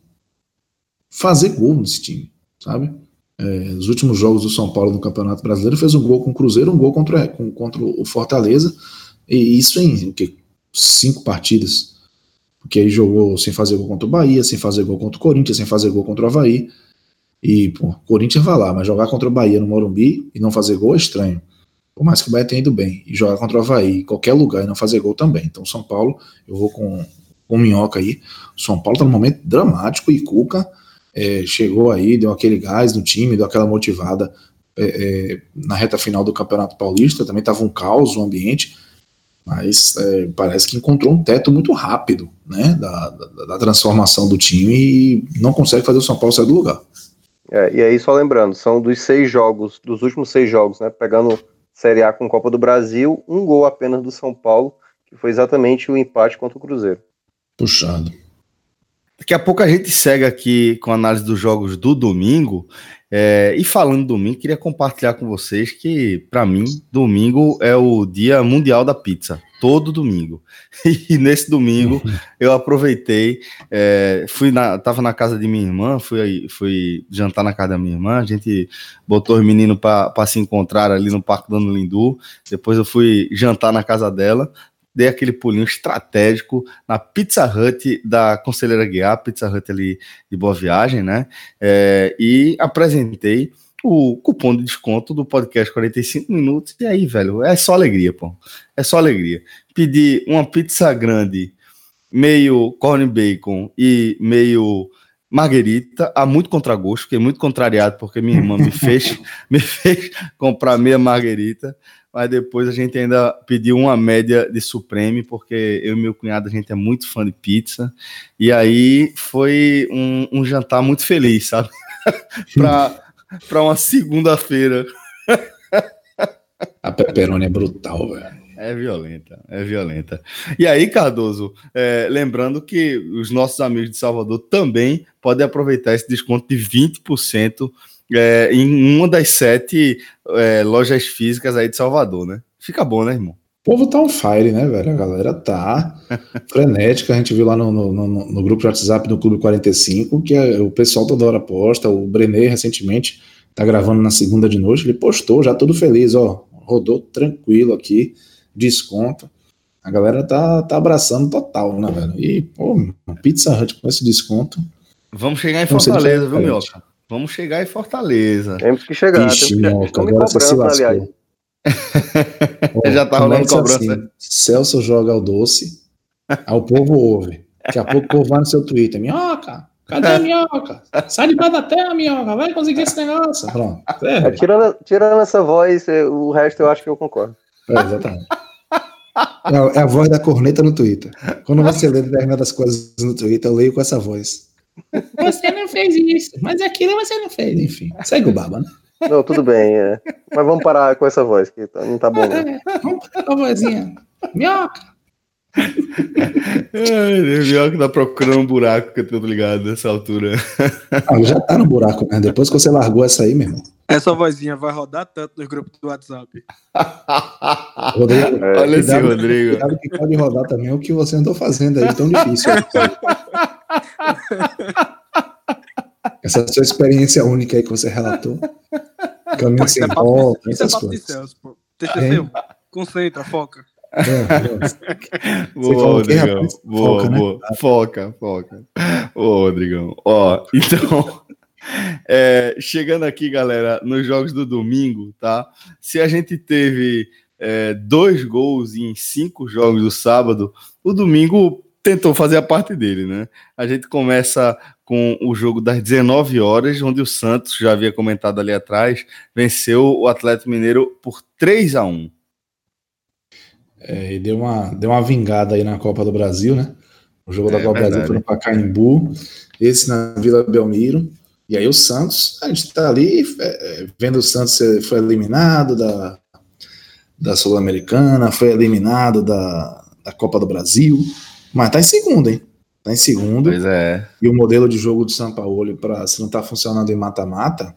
fazer gol nesse time, sabe? É, os últimos jogos do São Paulo no Campeonato Brasileiro fez um gol com o Cruzeiro, um gol contra, com, contra o Fortaleza, e isso em o quê? cinco partidas porque aí jogou sem fazer gol contra o Bahia, sem fazer gol contra o Corinthians, sem fazer gol contra o Havaí. E, pô, Corinthians vai lá, mas jogar contra o Bahia no Morumbi e não fazer gol é estranho. Por mais que o Bahia tenha ido bem. E jogar contra o Havaí em qualquer lugar e não fazer gol também. Então, São Paulo, eu vou com, com o Minhoca aí. São Paulo tá num momento dramático e Cuca é, chegou aí, deu aquele gás no time, deu aquela motivada é, é, na reta final do Campeonato Paulista. Também tava um caos o ambiente mas é, parece que encontrou um teto muito rápido, né, da, da, da, transformação do time e não consegue fazer o São Paulo sair do lugar. É, e aí, só lembrando, são dos seis jogos, dos últimos seis jogos, né, pegando Série A com Copa do Brasil, um gol apenas do São Paulo, que foi exatamente o empate contra o Cruzeiro. Puxado. Daqui a pouco a gente segue aqui com a análise dos jogos do domingo. É, e falando do domingo, queria compartilhar com vocês que, para mim, domingo é o dia mundial da pizza. Todo domingo. E nesse domingo eu aproveitei, é, fui na, tava na casa de minha irmã, fui, fui jantar na casa da minha irmã, a gente botou os meninos para se encontrar ali no Parque Dona Lindu. Depois eu fui jantar na casa dela dei aquele pulinho estratégico na Pizza Hut da Conselheira Guiar, Pizza Hut ali de Boa Viagem, né? É, e apresentei o cupom de desconto do podcast 45 minutos. E aí, velho, é só alegria, pô. É só alegria. Pedi uma pizza grande, meio corn bacon e meio marguerita, a muito contragosto, fiquei muito contrariado porque minha irmã me fez, me fez comprar meia marguerita mas depois a gente ainda pediu uma média de Supreme, porque eu e meu cunhado, a gente é muito fã de pizza, e aí foi um, um jantar muito feliz, sabe? para uma segunda-feira. a pepperoni é brutal, velho. É violenta, é violenta. E aí, Cardoso, é, lembrando que os nossos amigos de Salvador também podem aproveitar esse desconto de 20% é, em uma das sete é, lojas físicas aí de Salvador, né? Fica bom, né, irmão? O povo tá on fire, né, velho? A galera tá frenética. A gente viu lá no, no, no, no grupo de WhatsApp do Clube 45 que é, o pessoal toda hora posta. O Brené recentemente tá gravando na segunda de noite. Ele postou já todo feliz, ó. Rodou tranquilo aqui, desconto. A galera tá, tá abraçando total, né, velho? E, pô, Pizza Hut com esse desconto. Vamos chegar em Fortaleza, viu, Mioca? Vamos chegar em Fortaleza. Temos que chegar. Ixi, temos que, agora você se aliás. Já tá rolando cobrança. Assim, Celso joga o doce, aí o povo ouve. Daqui a pouco o povo vai no seu Twitter. Minhoca, cadê a minhoca? Sai de baixo da terra, minhoca. Vai conseguir esse negócio. Pronto. É, tirando, tirando essa voz, o resto eu acho que eu concordo. É, exatamente. É, é a voz da corneta no Twitter. Quando você lê determinadas coisas no Twitter, eu leio com essa voz. Você não fez isso, mas aquilo você não fez, enfim. Segue o baba, né? Não, tudo bem, é. Mas vamos parar com essa voz, que tá, não tá bom. É, vamos parar com a vozinha. Minhoca! Minhoca tá procurando um buraco que eu tô ligado nessa altura. Ah, já tá no buraco, né? Depois que você largou essa aí, meu irmão. Essa vozinha vai rodar tanto nos grupos do WhatsApp. Rodrigo, é, Olha esse Rodrigo. Cuidado que pode rodar também o que você andou fazendo aí, tão difícil. Essa sua experiência única aí que você relatou. Caminho sem volta, essas é coisas. Celso, pô. TCC, concentra, foca. É, boa, Rodrigão. Boa, foca, boa. Né? Foca, foca. Ô, Rodrigão. Ó, então, é, chegando aqui, galera, nos jogos do domingo, tá? Se a gente teve é, dois gols em cinco jogos do sábado, o domingo tentou fazer a parte dele, né? A gente começa com o jogo das 19 horas, onde o Santos, já havia comentado ali atrás, venceu o Atlético Mineiro por 3 a 1 é, e deu uma, deu uma vingada aí na Copa do Brasil, né? O jogo é, da Copa do Brasil foi no Pacaembu, esse na Vila Belmiro. E aí o Santos, a gente tá ali é, é vendo o Santos foi eliminado da, da Sul-Americana, foi eliminado da, da Copa do Brasil. Mas tá em segundo, hein? Tá em segundo. Pois é. E o modelo de jogo do São Paulo, para se não tá funcionando em mata-mata,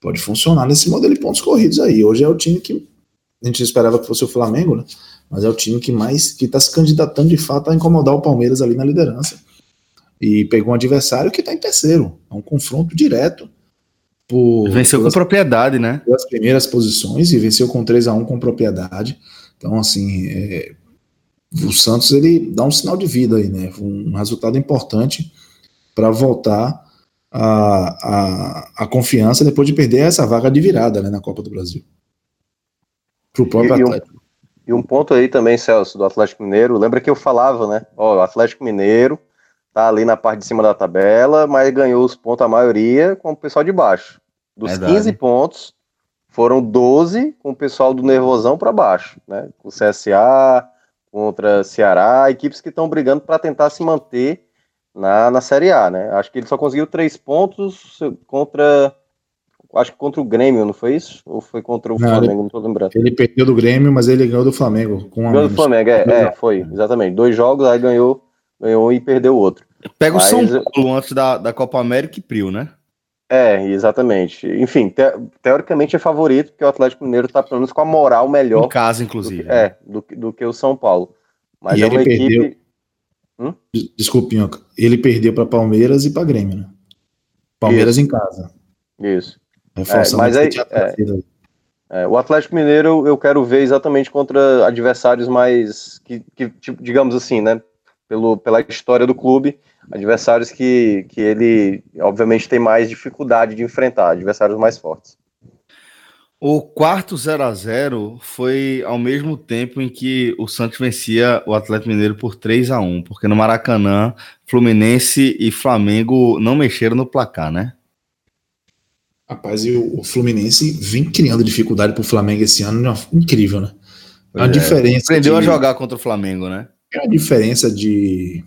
pode funcionar nesse modelo de pontos corridos aí. Hoje é o time que a gente esperava que fosse o Flamengo, né? Mas é o time que mais que tá se candidatando de fato a incomodar o Palmeiras ali na liderança. E pegou um adversário que tá em terceiro. É um confronto direto. Por, venceu pelas, com propriedade, né? Pelas primeiras posições e venceu com 3 a 1 com propriedade. Então, assim, é, o Santos ele dá um sinal de vida aí, né? Um resultado importante para voltar a, a, a, confiança depois de perder essa vaga de virada né, na Copa do Brasil. Pro próprio e, Atlético. Um, e um ponto aí também, Celso, do Atlético Mineiro. Lembra que eu falava, né? Ó, o Atlético Mineiro tá ali na parte de cima da tabela, mas ganhou os pontos a maioria com o pessoal de baixo. Dos Verdade. 15 pontos, foram 12 com o pessoal do Nervosão para baixo, né? O CSA contra Ceará, equipes que estão brigando para tentar se manter na, na Série A, né? Acho que ele só conseguiu três pontos contra acho que contra o Grêmio, não foi isso? Ou foi contra o não, Flamengo? Ele, não tô lembrando. Ele perdeu do Grêmio, mas ele ganhou do Flamengo. Com ganhou do Flamengo, é, é, foi, exatamente. Dois jogos, aí ganhou, ganhou e perdeu o outro. Pega o São Paulo antes da, da Copa América e Prio, né? É, exatamente. Enfim, te, teoricamente é favorito, porque o Atlético Mineiro tá pelo menos com a moral melhor. Em casa, inclusive. Do, é, do, do que o São Paulo. Mas e é uma equipe. Perdeu... Hum? Desculpe, ele perdeu para Palmeiras e para Grêmio, né? Palmeiras Isso. em casa. Isso. É, mas aí, é, é, o Atlético Mineiro eu quero ver exatamente contra adversários mais que, que tipo, digamos assim, né? Pelo, pela história do clube, adversários que, que ele obviamente tem mais dificuldade de enfrentar, adversários mais fortes. O quarto 0 a 0 foi ao mesmo tempo em que o Santos vencia o Atlético Mineiro por 3 a 1 porque no Maracanã, Fluminense e Flamengo não mexeram no placar, né? Rapaz, e o, Fluminense vem criando dificuldade pro Flamengo esse ano, incrível, né? É uma diferença. Aprendeu de, a jogar contra o Flamengo, né? É uma diferença de,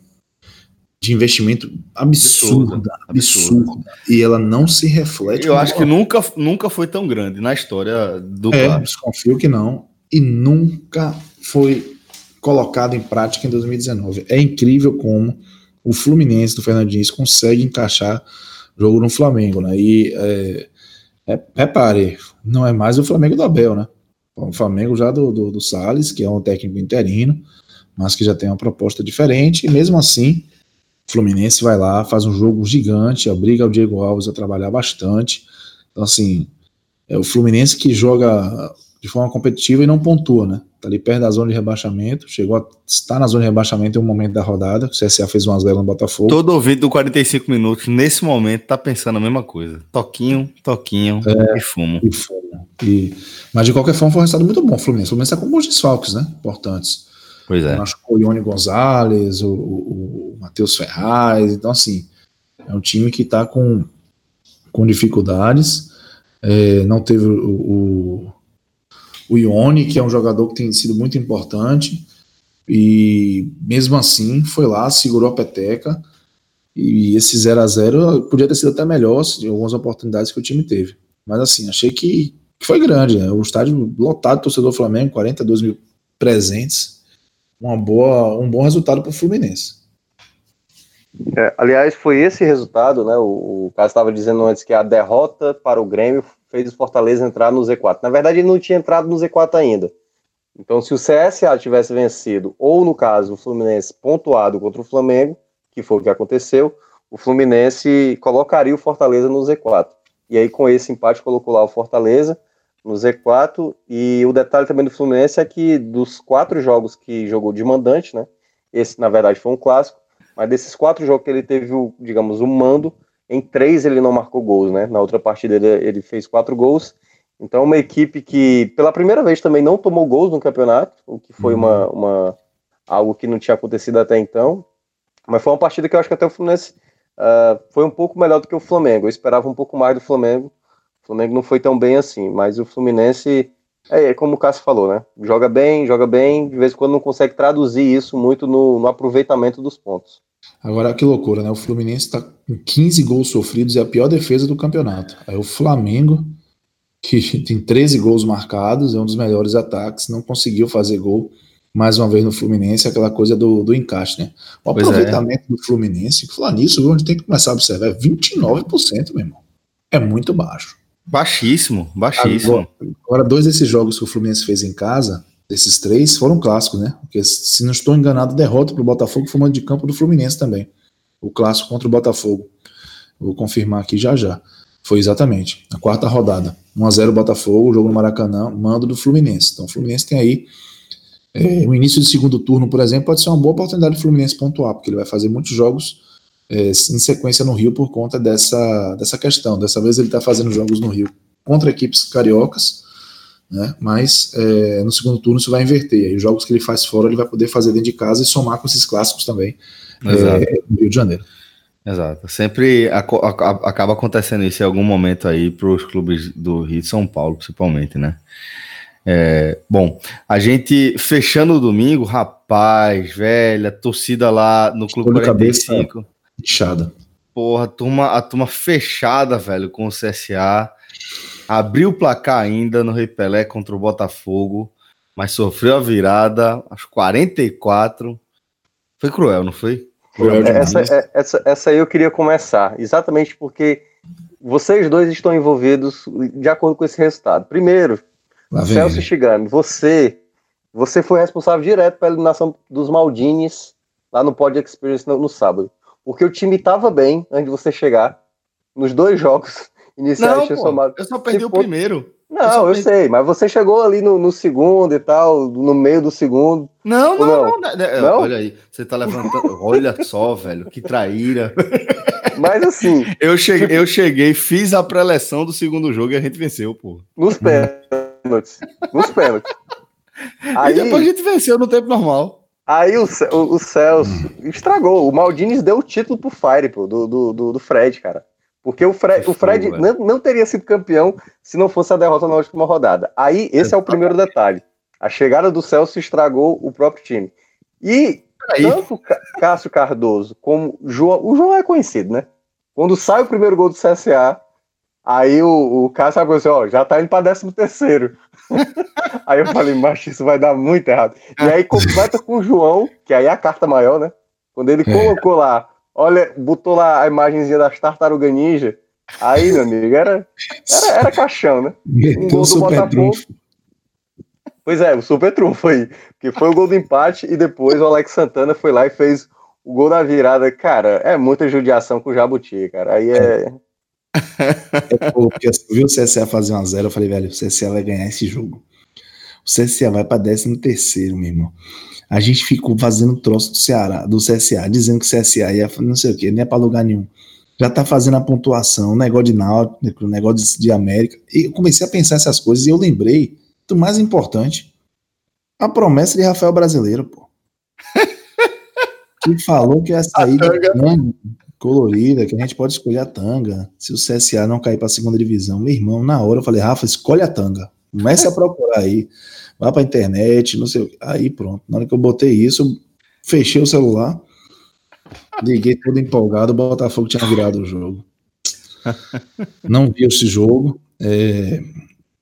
de investimento absurda, absurda, absurda, E ela não se reflete. Eu acho que nunca, nunca foi tão grande na história do é, clube. Desconfio que não. E nunca foi colocado em prática em 2019. É incrível como o Fluminense do Fernandinho consegue encaixar jogo no Flamengo, né? E é, é, repare, não é mais o Flamengo do Abel, né? O Flamengo já do, do, do Salles, que é um técnico interino, mas que já tem uma proposta diferente, e mesmo assim, Fluminense vai lá, faz um jogo gigante, obriga o Diego Alves a trabalhar bastante. Então, assim, é o Fluminense que joga de forma competitiva e não pontua, né? Tá ali perto da zona de rebaixamento, chegou a estar na zona de rebaixamento em um momento da rodada, o CSA fez 1x0 no Botafogo. Todo ouvido do 45 minutos, nesse momento, tá pensando a mesma coisa. Toquinho, toquinho é, e fumo. E fumo. E, mas de qualquer forma foi um resultado muito bom, o Fluminense. O Fluminense tá com bons desfalques, né? Importantes. Pois é. O Ione Gonzalez, o, o, o Matheus Ferraz, então assim, é um time que tá com, com dificuldades, é, não teve o, o o Ione, que é um jogador que tem sido muito importante, e mesmo assim foi lá, segurou a peteca, e esse 0 a 0 podia ter sido até melhor em algumas oportunidades que o time teve. Mas assim, achei que, que foi grande, né? O estádio lotado, torcedor Flamengo, 42 mil presentes, uma boa, um bom resultado para o Fluminense. É, aliás, foi esse resultado, né? O, o Carlos estava dizendo antes que a derrota para o Grêmio fez o Fortaleza entrar no Z4. Na verdade, ele não tinha entrado no Z4 ainda. Então, se o CSA tivesse vencido, ou no caso, o Fluminense pontuado contra o Flamengo, que foi o que aconteceu, o Fluminense colocaria o Fortaleza no Z4. E aí, com esse empate, colocou lá o Fortaleza no Z4. E o detalhe também do Fluminense é que dos quatro jogos que jogou de mandante, né? Esse, na verdade, foi um clássico. Mas desses quatro jogos que ele teve, o, digamos, o mando, em três ele não marcou gols, né? Na outra partida ele, ele fez quatro gols. Então, uma equipe que, pela primeira vez, também não tomou gols no campeonato, o que foi uhum. uma, uma, algo que não tinha acontecido até então. Mas foi uma partida que eu acho que até o Fluminense uh, foi um pouco melhor do que o Flamengo. Eu esperava um pouco mais do Flamengo. O Flamengo não foi tão bem assim, mas o Fluminense, é, é como o Cássio falou, né? Joga bem, joga bem, de vez em quando não consegue traduzir isso muito no, no aproveitamento dos pontos. Agora, que loucura, né? O Fluminense está com 15 gols sofridos e a pior defesa do campeonato. Aí o Flamengo, que tem 13 gols marcados, é um dos melhores ataques, não conseguiu fazer gol mais uma vez no Fluminense, aquela coisa do, do encaixe, né? O pois é. aproveitamento é. do Fluminense, falar nisso, a gente tem que começar a observar, é 29%, meu irmão. É muito baixo. Baixíssimo, baixíssimo. Agora, dois desses jogos que o Fluminense fez em casa, desses três foram clássicos, né? Porque, se não estou enganado, derrota para o Botafogo foi uma de campo do Fluminense também. O clássico contra o Botafogo. Vou confirmar aqui já já. Foi exatamente. Na quarta rodada. 1x0 Botafogo, jogo no Maracanã, mando do Fluminense. Então o Fluminense tem aí. É, o início do segundo turno, por exemplo, pode ser uma boa oportunidade do Fluminense pontuar, porque ele vai fazer muitos jogos é, em sequência no Rio por conta dessa, dessa questão. Dessa vez ele está fazendo jogos no Rio contra equipes cariocas né? Mas é, no segundo turno isso vai inverter. Aí os jogos que ele faz fora ele vai poder fazer dentro de casa e somar com esses clássicos também é, no Rio de Janeiro. Exato. Sempre acaba acontecendo isso em algum momento aí para os clubes do Rio de São Paulo, principalmente, né? É, bom, a gente fechando o domingo, rapaz, velha, torcida lá no Clube Escolha 45. Fechada. Porra, a turma, a turma fechada, velho, com o CSA. Abriu o placar ainda no Rei Pelé contra o Botafogo, mas sofreu a virada aos 44. Foi cruel, não foi? Cruel essa, é, essa, essa aí eu queria começar, exatamente porque vocês dois estão envolvidos de acordo com esse resultado. Primeiro, Celso Shigami, você, você foi responsável direto pela eliminação dos Maldines lá no Pod Experience no, no sábado. Porque o time estava bem antes de você chegar nos dois jogos iniciais. Não, pô, somado, eu só perdi o primeiro. Não, eu, eu sei, mas você chegou ali no, no, segundo e tal, no meio do segundo. Não, não, não, não, né, não. Olha aí, você tá levantando. olha só, velho, que traíra. Mas assim. Eu cheguei, tipo... eu cheguei, fiz a preleção do segundo jogo e a gente venceu, pô. Nos pênaltis. Nos pênaltis. Aí, e depois a gente venceu no tempo normal. Aí o, o, o Celso estragou. O Maldines deu o título pro Fire, pô, do, do, do Fred, cara. Porque o Fred, o Fred não, não, teria sido campeão se não fosse a derrota na última rodada. Aí, esse é o primeiro detalhe. A chegada do Celso estragou o próprio time. E Aí. tanto Cássio Cardoso como João. O João é conhecido, né? Quando sai o primeiro gol do CSA, aí o, o Cássio falou assim: ó, já tá indo pra 13 terceiro. aí eu falei, macho, isso vai dar muito errado. E aí completa com o João, que aí é a carta maior, né? Quando ele é. colocou lá Olha, botou lá a imagenzinha das tartaruga ninja. Aí, meu amigo, era, era, era caixão, né? Um gol do Botafogo. Pois é, o super trunfo aí. Que foi o gol do empate e depois o Alex Santana foi lá e fez o gol da virada. Cara, é muita judiação com o Jabuti, cara. Aí é. É porque eu vi o CSA fazer 1x0, eu falei, velho, o CSA vai ganhar esse jogo. O CSA vai pra 13 terceiro, meu irmão. A gente ficou fazendo troço do Ceará, do CSA, dizendo que o CSA ia não sei o que, nem é para lugar nenhum. Já tá fazendo a pontuação, o negócio de Náutico, o negócio de, de América. E eu comecei a pensar essas coisas e eu lembrei do mais importante. A promessa de Rafael Brasileiro, pô. que falou que ia sair tanga colorida, que a gente pode escolher a tanga. Se o CSA não cair para a segunda divisão, meu irmão, na hora eu falei, Rafa, escolhe a tanga. Comece a procurar aí vá para a internet, não sei. Aí pronto. Na hora que eu botei isso, fechei o celular, liguei todo empolgado, o Botafogo tinha virado o jogo. Não vi esse jogo. É,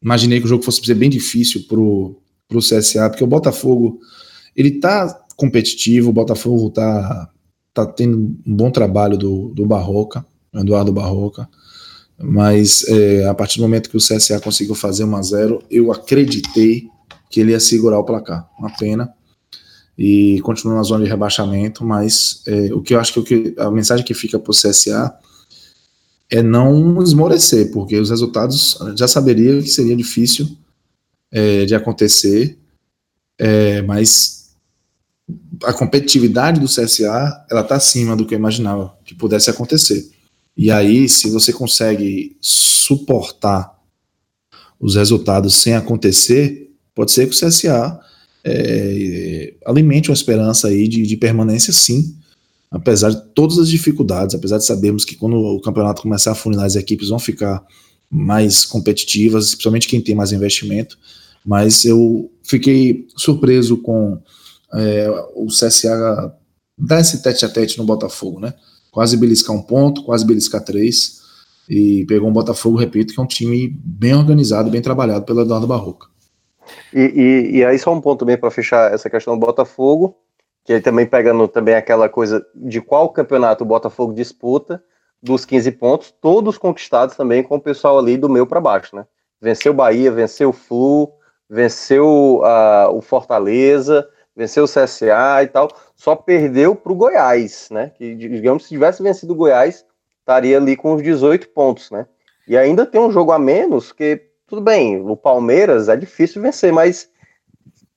imaginei que o jogo fosse ser bem difícil pro, pro CSA, porque o Botafogo ele tá competitivo, o Botafogo tá, tá tendo um bom trabalho do, do Barroca, Eduardo Barroca. Mas é, a partir do momento que o CSA conseguiu fazer 1 a 0 eu acreditei que ele ia segurar o placar. Uma pena. E continua na zona de rebaixamento, mas é, o que eu acho que, o que a mensagem que fica para o CSA é não esmorecer, porque os resultados já saberia que seria difícil é, de acontecer, é, mas a competitividade do CSA ela está acima do que eu imaginava que pudesse acontecer. E aí, se você consegue suportar os resultados sem acontecer, Pode ser que o CSA é, alimente uma esperança aí de, de permanência, sim, apesar de todas as dificuldades, apesar de sabermos que quando o campeonato começar a funilar, as equipes vão ficar mais competitivas, principalmente quem tem mais investimento. Mas eu fiquei surpreso com é, o CSA dar esse tete a tete no Botafogo, né? Quase beliscar um ponto, quase beliscar três. E pegou um Botafogo, repito, que é um time bem organizado, bem trabalhado pelo Eduardo Barroca. E, e, e aí só um ponto também para fechar essa questão do Botafogo, que ele também pegando também aquela coisa de qual campeonato o Botafogo disputa, dos 15 pontos, todos conquistados também com o pessoal ali do meio para baixo, né? Venceu o Bahia, venceu o Flu, venceu uh, o Fortaleza, venceu o CSA e tal, só perdeu para o Goiás, né? Que, digamos, se tivesse vencido o Goiás, estaria ali com os 18 pontos, né? E ainda tem um jogo a menos, que tudo bem, o Palmeiras é difícil vencer, mas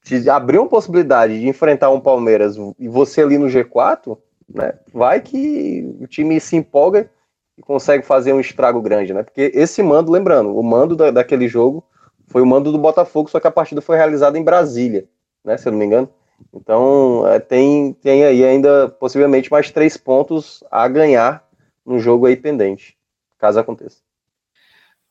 se abrir uma possibilidade de enfrentar um Palmeiras e você ali no G4, né, vai que o time se empolga e consegue fazer um estrago grande, né? Porque esse mando, lembrando, o mando da, daquele jogo foi o mando do Botafogo, só que a partida foi realizada em Brasília, né? Se eu não me engano. Então é, tem, tem aí ainda possivelmente mais três pontos a ganhar num jogo aí pendente, caso aconteça.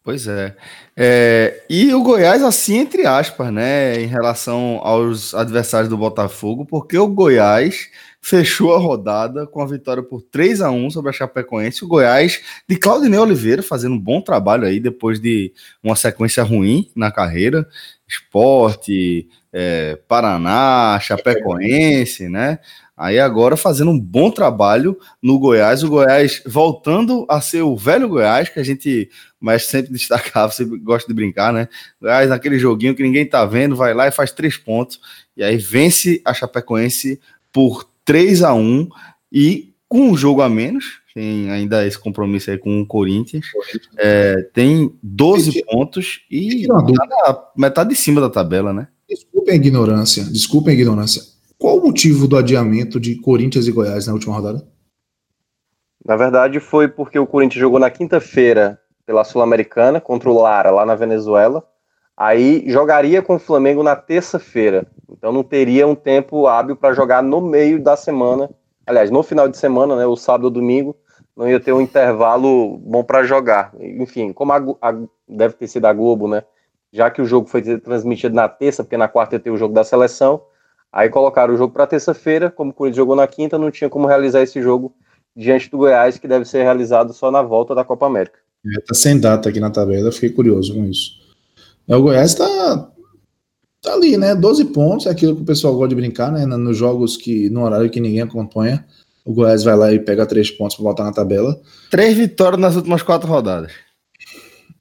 Pois é. é. E o Goiás, assim, entre aspas, né, em relação aos adversários do Botafogo, porque o Goiás fechou a rodada com a vitória por 3 a 1 sobre a Chapecoense. O Goiás de Claudinei Oliveira fazendo um bom trabalho aí depois de uma sequência ruim na carreira. Esporte, é, Paraná, Chapecoense, né? Aí agora fazendo um bom trabalho no Goiás, o Goiás voltando a ser o velho Goiás, que a gente mas sempre destacava, sempre gosta de brincar, né? Goiás naquele joguinho que ninguém tá vendo, vai lá e faz três pontos, e aí vence a Chapecoense por 3 a 1 e com um jogo a menos, tem ainda esse compromisso aí com o Corinthians, é, tem 12 pontos e metade de cima da tabela, né? Desculpem a ignorância, desculpem a ignorância. Qual o motivo do adiamento de Corinthians e Goiás na última rodada? Na verdade, foi porque o Corinthians jogou na quinta-feira pela Sul-Americana contra o Lara, lá na Venezuela. Aí jogaria com o Flamengo na terça-feira. Então não teria um tempo hábil para jogar no meio da semana. Aliás, no final de semana, né, o sábado ou domingo, não ia ter um intervalo bom para jogar. Enfim, como a, a, deve ter sido a Globo, né? Já que o jogo foi transmitido na terça, porque na quarta ia ter o jogo da seleção, aí colocaram o jogo para terça-feira, como o Corinthians jogou na quinta, não tinha como realizar esse jogo diante do Goiás, que deve ser realizado só na volta da Copa América. É, tá sem data aqui na tabela, fiquei curioso com isso. É, o Goiás tá, tá ali, né? 12 pontos, é aquilo que o pessoal gosta de brincar, né? Nos jogos que, no horário que ninguém acompanha, o Goiás vai lá e pega três pontos para voltar na tabela. Três vitórias nas últimas quatro rodadas.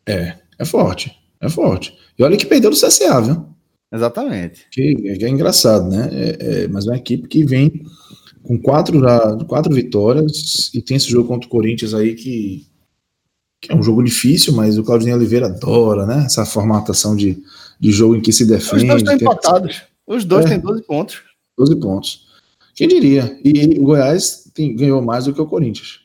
É, é forte, é forte. E olha que perdeu do CSA, viu? Exatamente. Que, que é engraçado, né? É, é, mas é uma equipe que vem com quatro, quatro vitórias e tem esse jogo contra o Corinthians aí que que é um jogo difícil, mas o Claudinho Oliveira adora, né? Essa formatação de, de jogo em que se defende. Os dois estão empatados. Os dois é, têm 12 pontos. 12 pontos. Quem diria? E o Goiás tem, ganhou mais do que o Corinthians.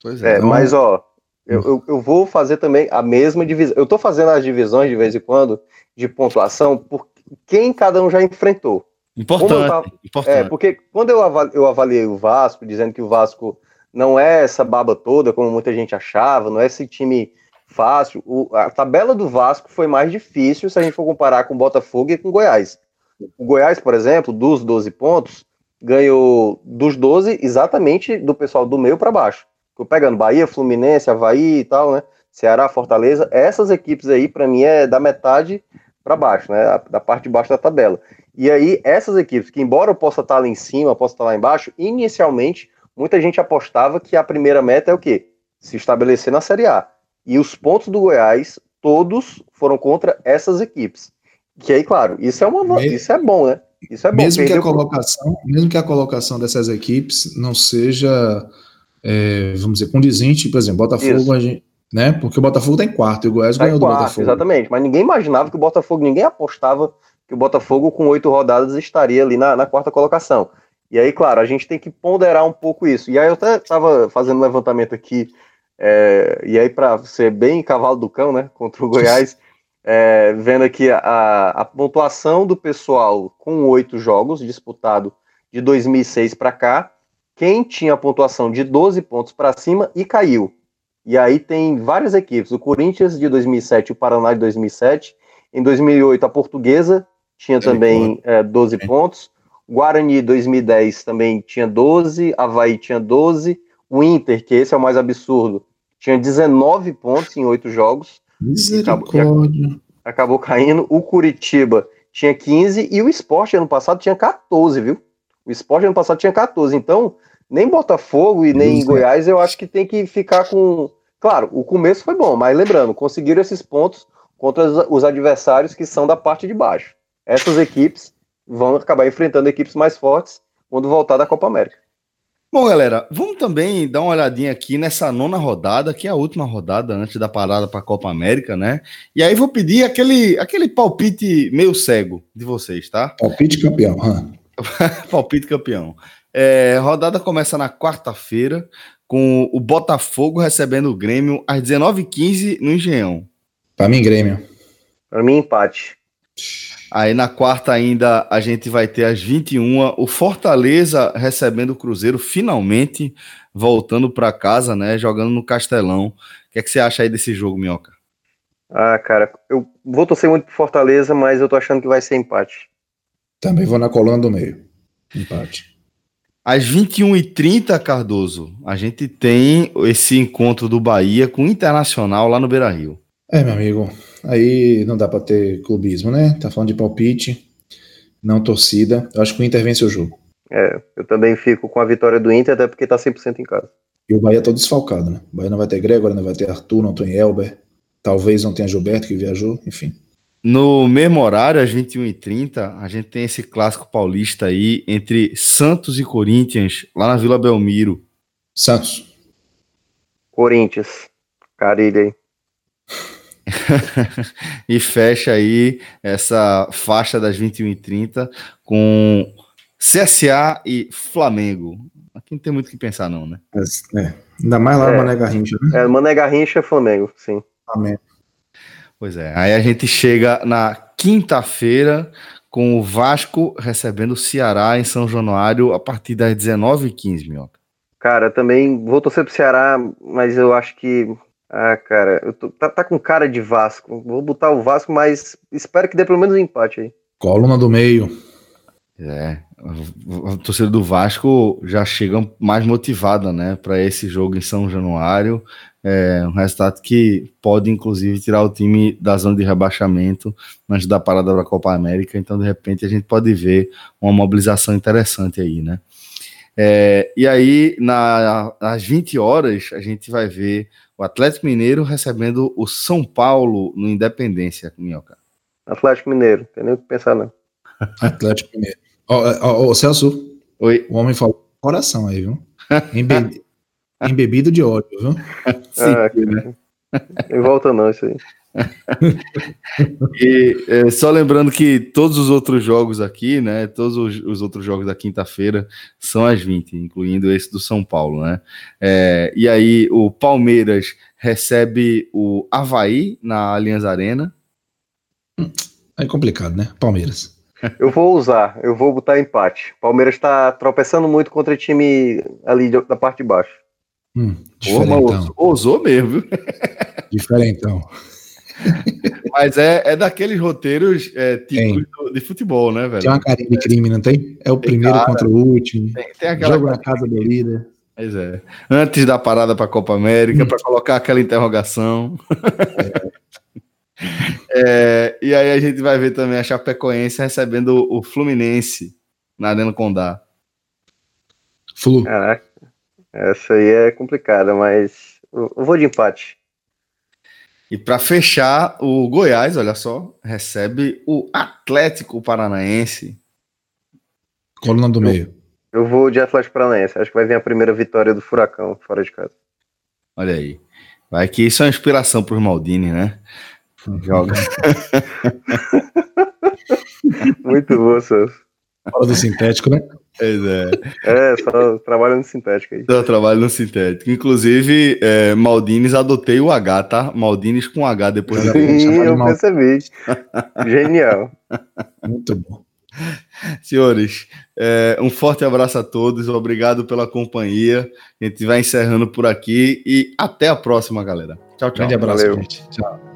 Pois é. é então, mas, ó, eu, eu, eu, vou fazer também a mesma divisão. Eu tô fazendo as divisões de vez em quando de pontuação por quem cada um já enfrentou. Importante. Tava, importante. É, porque quando eu, eu avaliei o Vasco, dizendo que o Vasco não é essa baba toda, como muita gente achava, não é esse time fácil. O, a tabela do Vasco foi mais difícil se a gente for comparar com o Botafogo e com o Goiás. O Goiás, por exemplo, dos 12 pontos, ganhou dos 12 exatamente do pessoal do meio para baixo. Tô pegando Bahia, Fluminense, Havaí e tal, né? Ceará, Fortaleza, essas equipes aí, para mim, é da metade para baixo, né? Da parte de baixo da tabela. E aí, essas equipes, que embora eu possa estar lá em cima, possa estar lá embaixo, inicialmente muita gente apostava que a primeira meta é o quê? Se estabelecer na Série A. E os pontos do Goiás, todos foram contra essas equipes. Que aí, claro, isso é, uma, isso é bom, né? Isso é bom. Mesmo que, a colocação, mesmo que a colocação dessas equipes não seja, é, vamos dizer, condizente, por exemplo, Botafogo, a gente, né? Porque o Botafogo está em quarto e o Goiás tá ganhou quarto, do Botafogo. Exatamente, mas ninguém imaginava que o Botafogo, ninguém apostava que o Botafogo com oito rodadas estaria ali na, na quarta colocação. E aí, claro, a gente tem que ponderar um pouco isso. E aí eu até estava fazendo um levantamento aqui, é, e aí para ser bem cavalo do cão, né, contra o Goiás, é, vendo aqui a, a pontuação do pessoal com oito jogos disputado de 2006 para cá, quem tinha pontuação de 12 pontos para cima e caiu. E aí tem várias equipes, o Corinthians de 2007 o Paraná de 2007, em 2008 a Portuguesa tinha também é, 12 pontos, Guarani 2010 também tinha 12, Havaí tinha 12, o Inter, que esse é o mais absurdo, tinha 19 pontos em 8 jogos. Misericórdia. Acabou, caindo. O Curitiba tinha 15 e o Esporte ano passado tinha 14, viu? O Esporte ano passado tinha 14. Então, nem Botafogo e nem Goiás eu acho que tem que ficar com. Claro, o começo foi bom, mas lembrando, conseguiram esses pontos contra os adversários que são da parte de baixo. Essas equipes vão acabar enfrentando equipes mais fortes quando voltar da Copa América. Bom, galera, vamos também dar uma olhadinha aqui nessa nona rodada, que é a última rodada antes da parada para a Copa América, né? E aí vou pedir aquele, aquele palpite meio cego de vocês, tá? Palpite campeão. Huh? palpite campeão. É, rodada começa na quarta-feira, com o Botafogo recebendo o Grêmio às 19h15 no Engenhão. Para mim, Grêmio. Para mim, empate. Aí na quarta ainda a gente vai ter às 21 o Fortaleza recebendo o Cruzeiro finalmente voltando para casa, né, jogando no Castelão. O que é que você acha aí desse jogo, Minhoca? Ah, cara, eu vou torcer muito pro Fortaleza, mas eu tô achando que vai ser empate. Também vou na coluna do meio. Empate. Às 21h30, Cardoso, a gente tem esse encontro do Bahia com o Internacional lá no Beira Rio. É, meu amigo, aí não dá para ter clubismo, né? Tá falando de palpite, não torcida. Eu acho que o Inter vence o jogo. É, eu também fico com a vitória do Inter, até porque tá 100% em casa. E o Bahia todo desfalcado, né? O Bahia não vai ter Gregor, não vai ter Arthur, não tem Elber. Talvez não tenha Gilberto que viajou, enfim. No mesmo horário, às 21h30, a gente tem esse clássico paulista aí entre Santos e Corinthians, lá na Vila Belmiro. Santos. Corinthians. Carilha aí. e fecha aí essa faixa das 21h30 com CSA e Flamengo. Aqui não tem muito o que pensar, não, né? É, ainda mais lá É. no Mané Garrincha, né? É, Mané Garrincha é Flamengo, sim. Amém. Pois é. Aí a gente chega na quinta-feira com o Vasco recebendo o Ceará em São Januário a partir das 19h15, Minhoca. Cara, também vou torcer pro Ceará, mas eu acho que. Ah, cara, eu tô- tá, tá com cara de Vasco. Vou botar o Vasco, mas espero que dê pelo menos um empate aí. Coluna do meio. É, a torcida do Vasco já chega mais motivada, né, para esse jogo em São Januário. É um resultado que pode, inclusive, tirar o time da zona de rebaixamento antes da parada para a Copa América. Então, de repente, a gente pode ver uma mobilização interessante aí, né? É, e aí, na, às 20 horas, a gente vai ver o Atlético Mineiro recebendo o São Paulo no Independência, Minhoca. Atlético Mineiro, tem nem o que pensar, não. Atlético Mineiro. Ó, ó, ó, Celso, Oi, o homem falou coração aí, viu? Embe... Embebido de ódio, viu? sim, Ah, né? Não volta não, isso aí. E é, só lembrando que todos os outros jogos aqui, né? Todos os, os outros jogos da quinta-feira são às 20, incluindo esse do São Paulo, né? É, e aí o Palmeiras recebe o Havaí na Allianz Arena. É complicado, né? Palmeiras. Eu vou usar, eu vou botar empate. Palmeiras tá tropeçando muito contra time ali da parte de baixo. Hum, diferentão. ousou, ousou mesmo, viu? Diferentão. Mas é, é daqueles roteiros é, típicos do- de futebol, né, Tem velho? uma carinha de crime, não tem? É o Tem primeiro cara. contra o último. Tem, tem aquela Jogo na casa do líder. Pois é. Antes da parada para a Copa América, para colocar aquela interrogação. É, e aí a gente vai ver também a Chapecoense recebendo o Fluminense na Arena Condá. Flu. Caraca, essa aí é complicada, mas eu vou de empate. E para fechar, o Goiás, olha só, recebe o Atlético Paranaense. Coluna do meio. Eu vou de Atlético Paranaense. Acho que vai vir a primeira vitória do Furacão fora de casa. Olha aí. Vai que isso é uma inspiração para os Maldini, né? Joga. Muito bom, Celso. Fala do sintético, né? Pois é. É, só trabalho no sintético aí. Eu trabalho no sintético. Inclusive, é, Maldines adotei o H, tá? Maldines com H depois do Sim. Eu mal. percebi. Genial. Muito bom. Senhores, é, um forte abraço a todos, obrigado pela companhia. A gente vai encerrando por aqui e até a próxima, galera. Tchau, tchau. Grande abraço, valeu. gente. Tchau.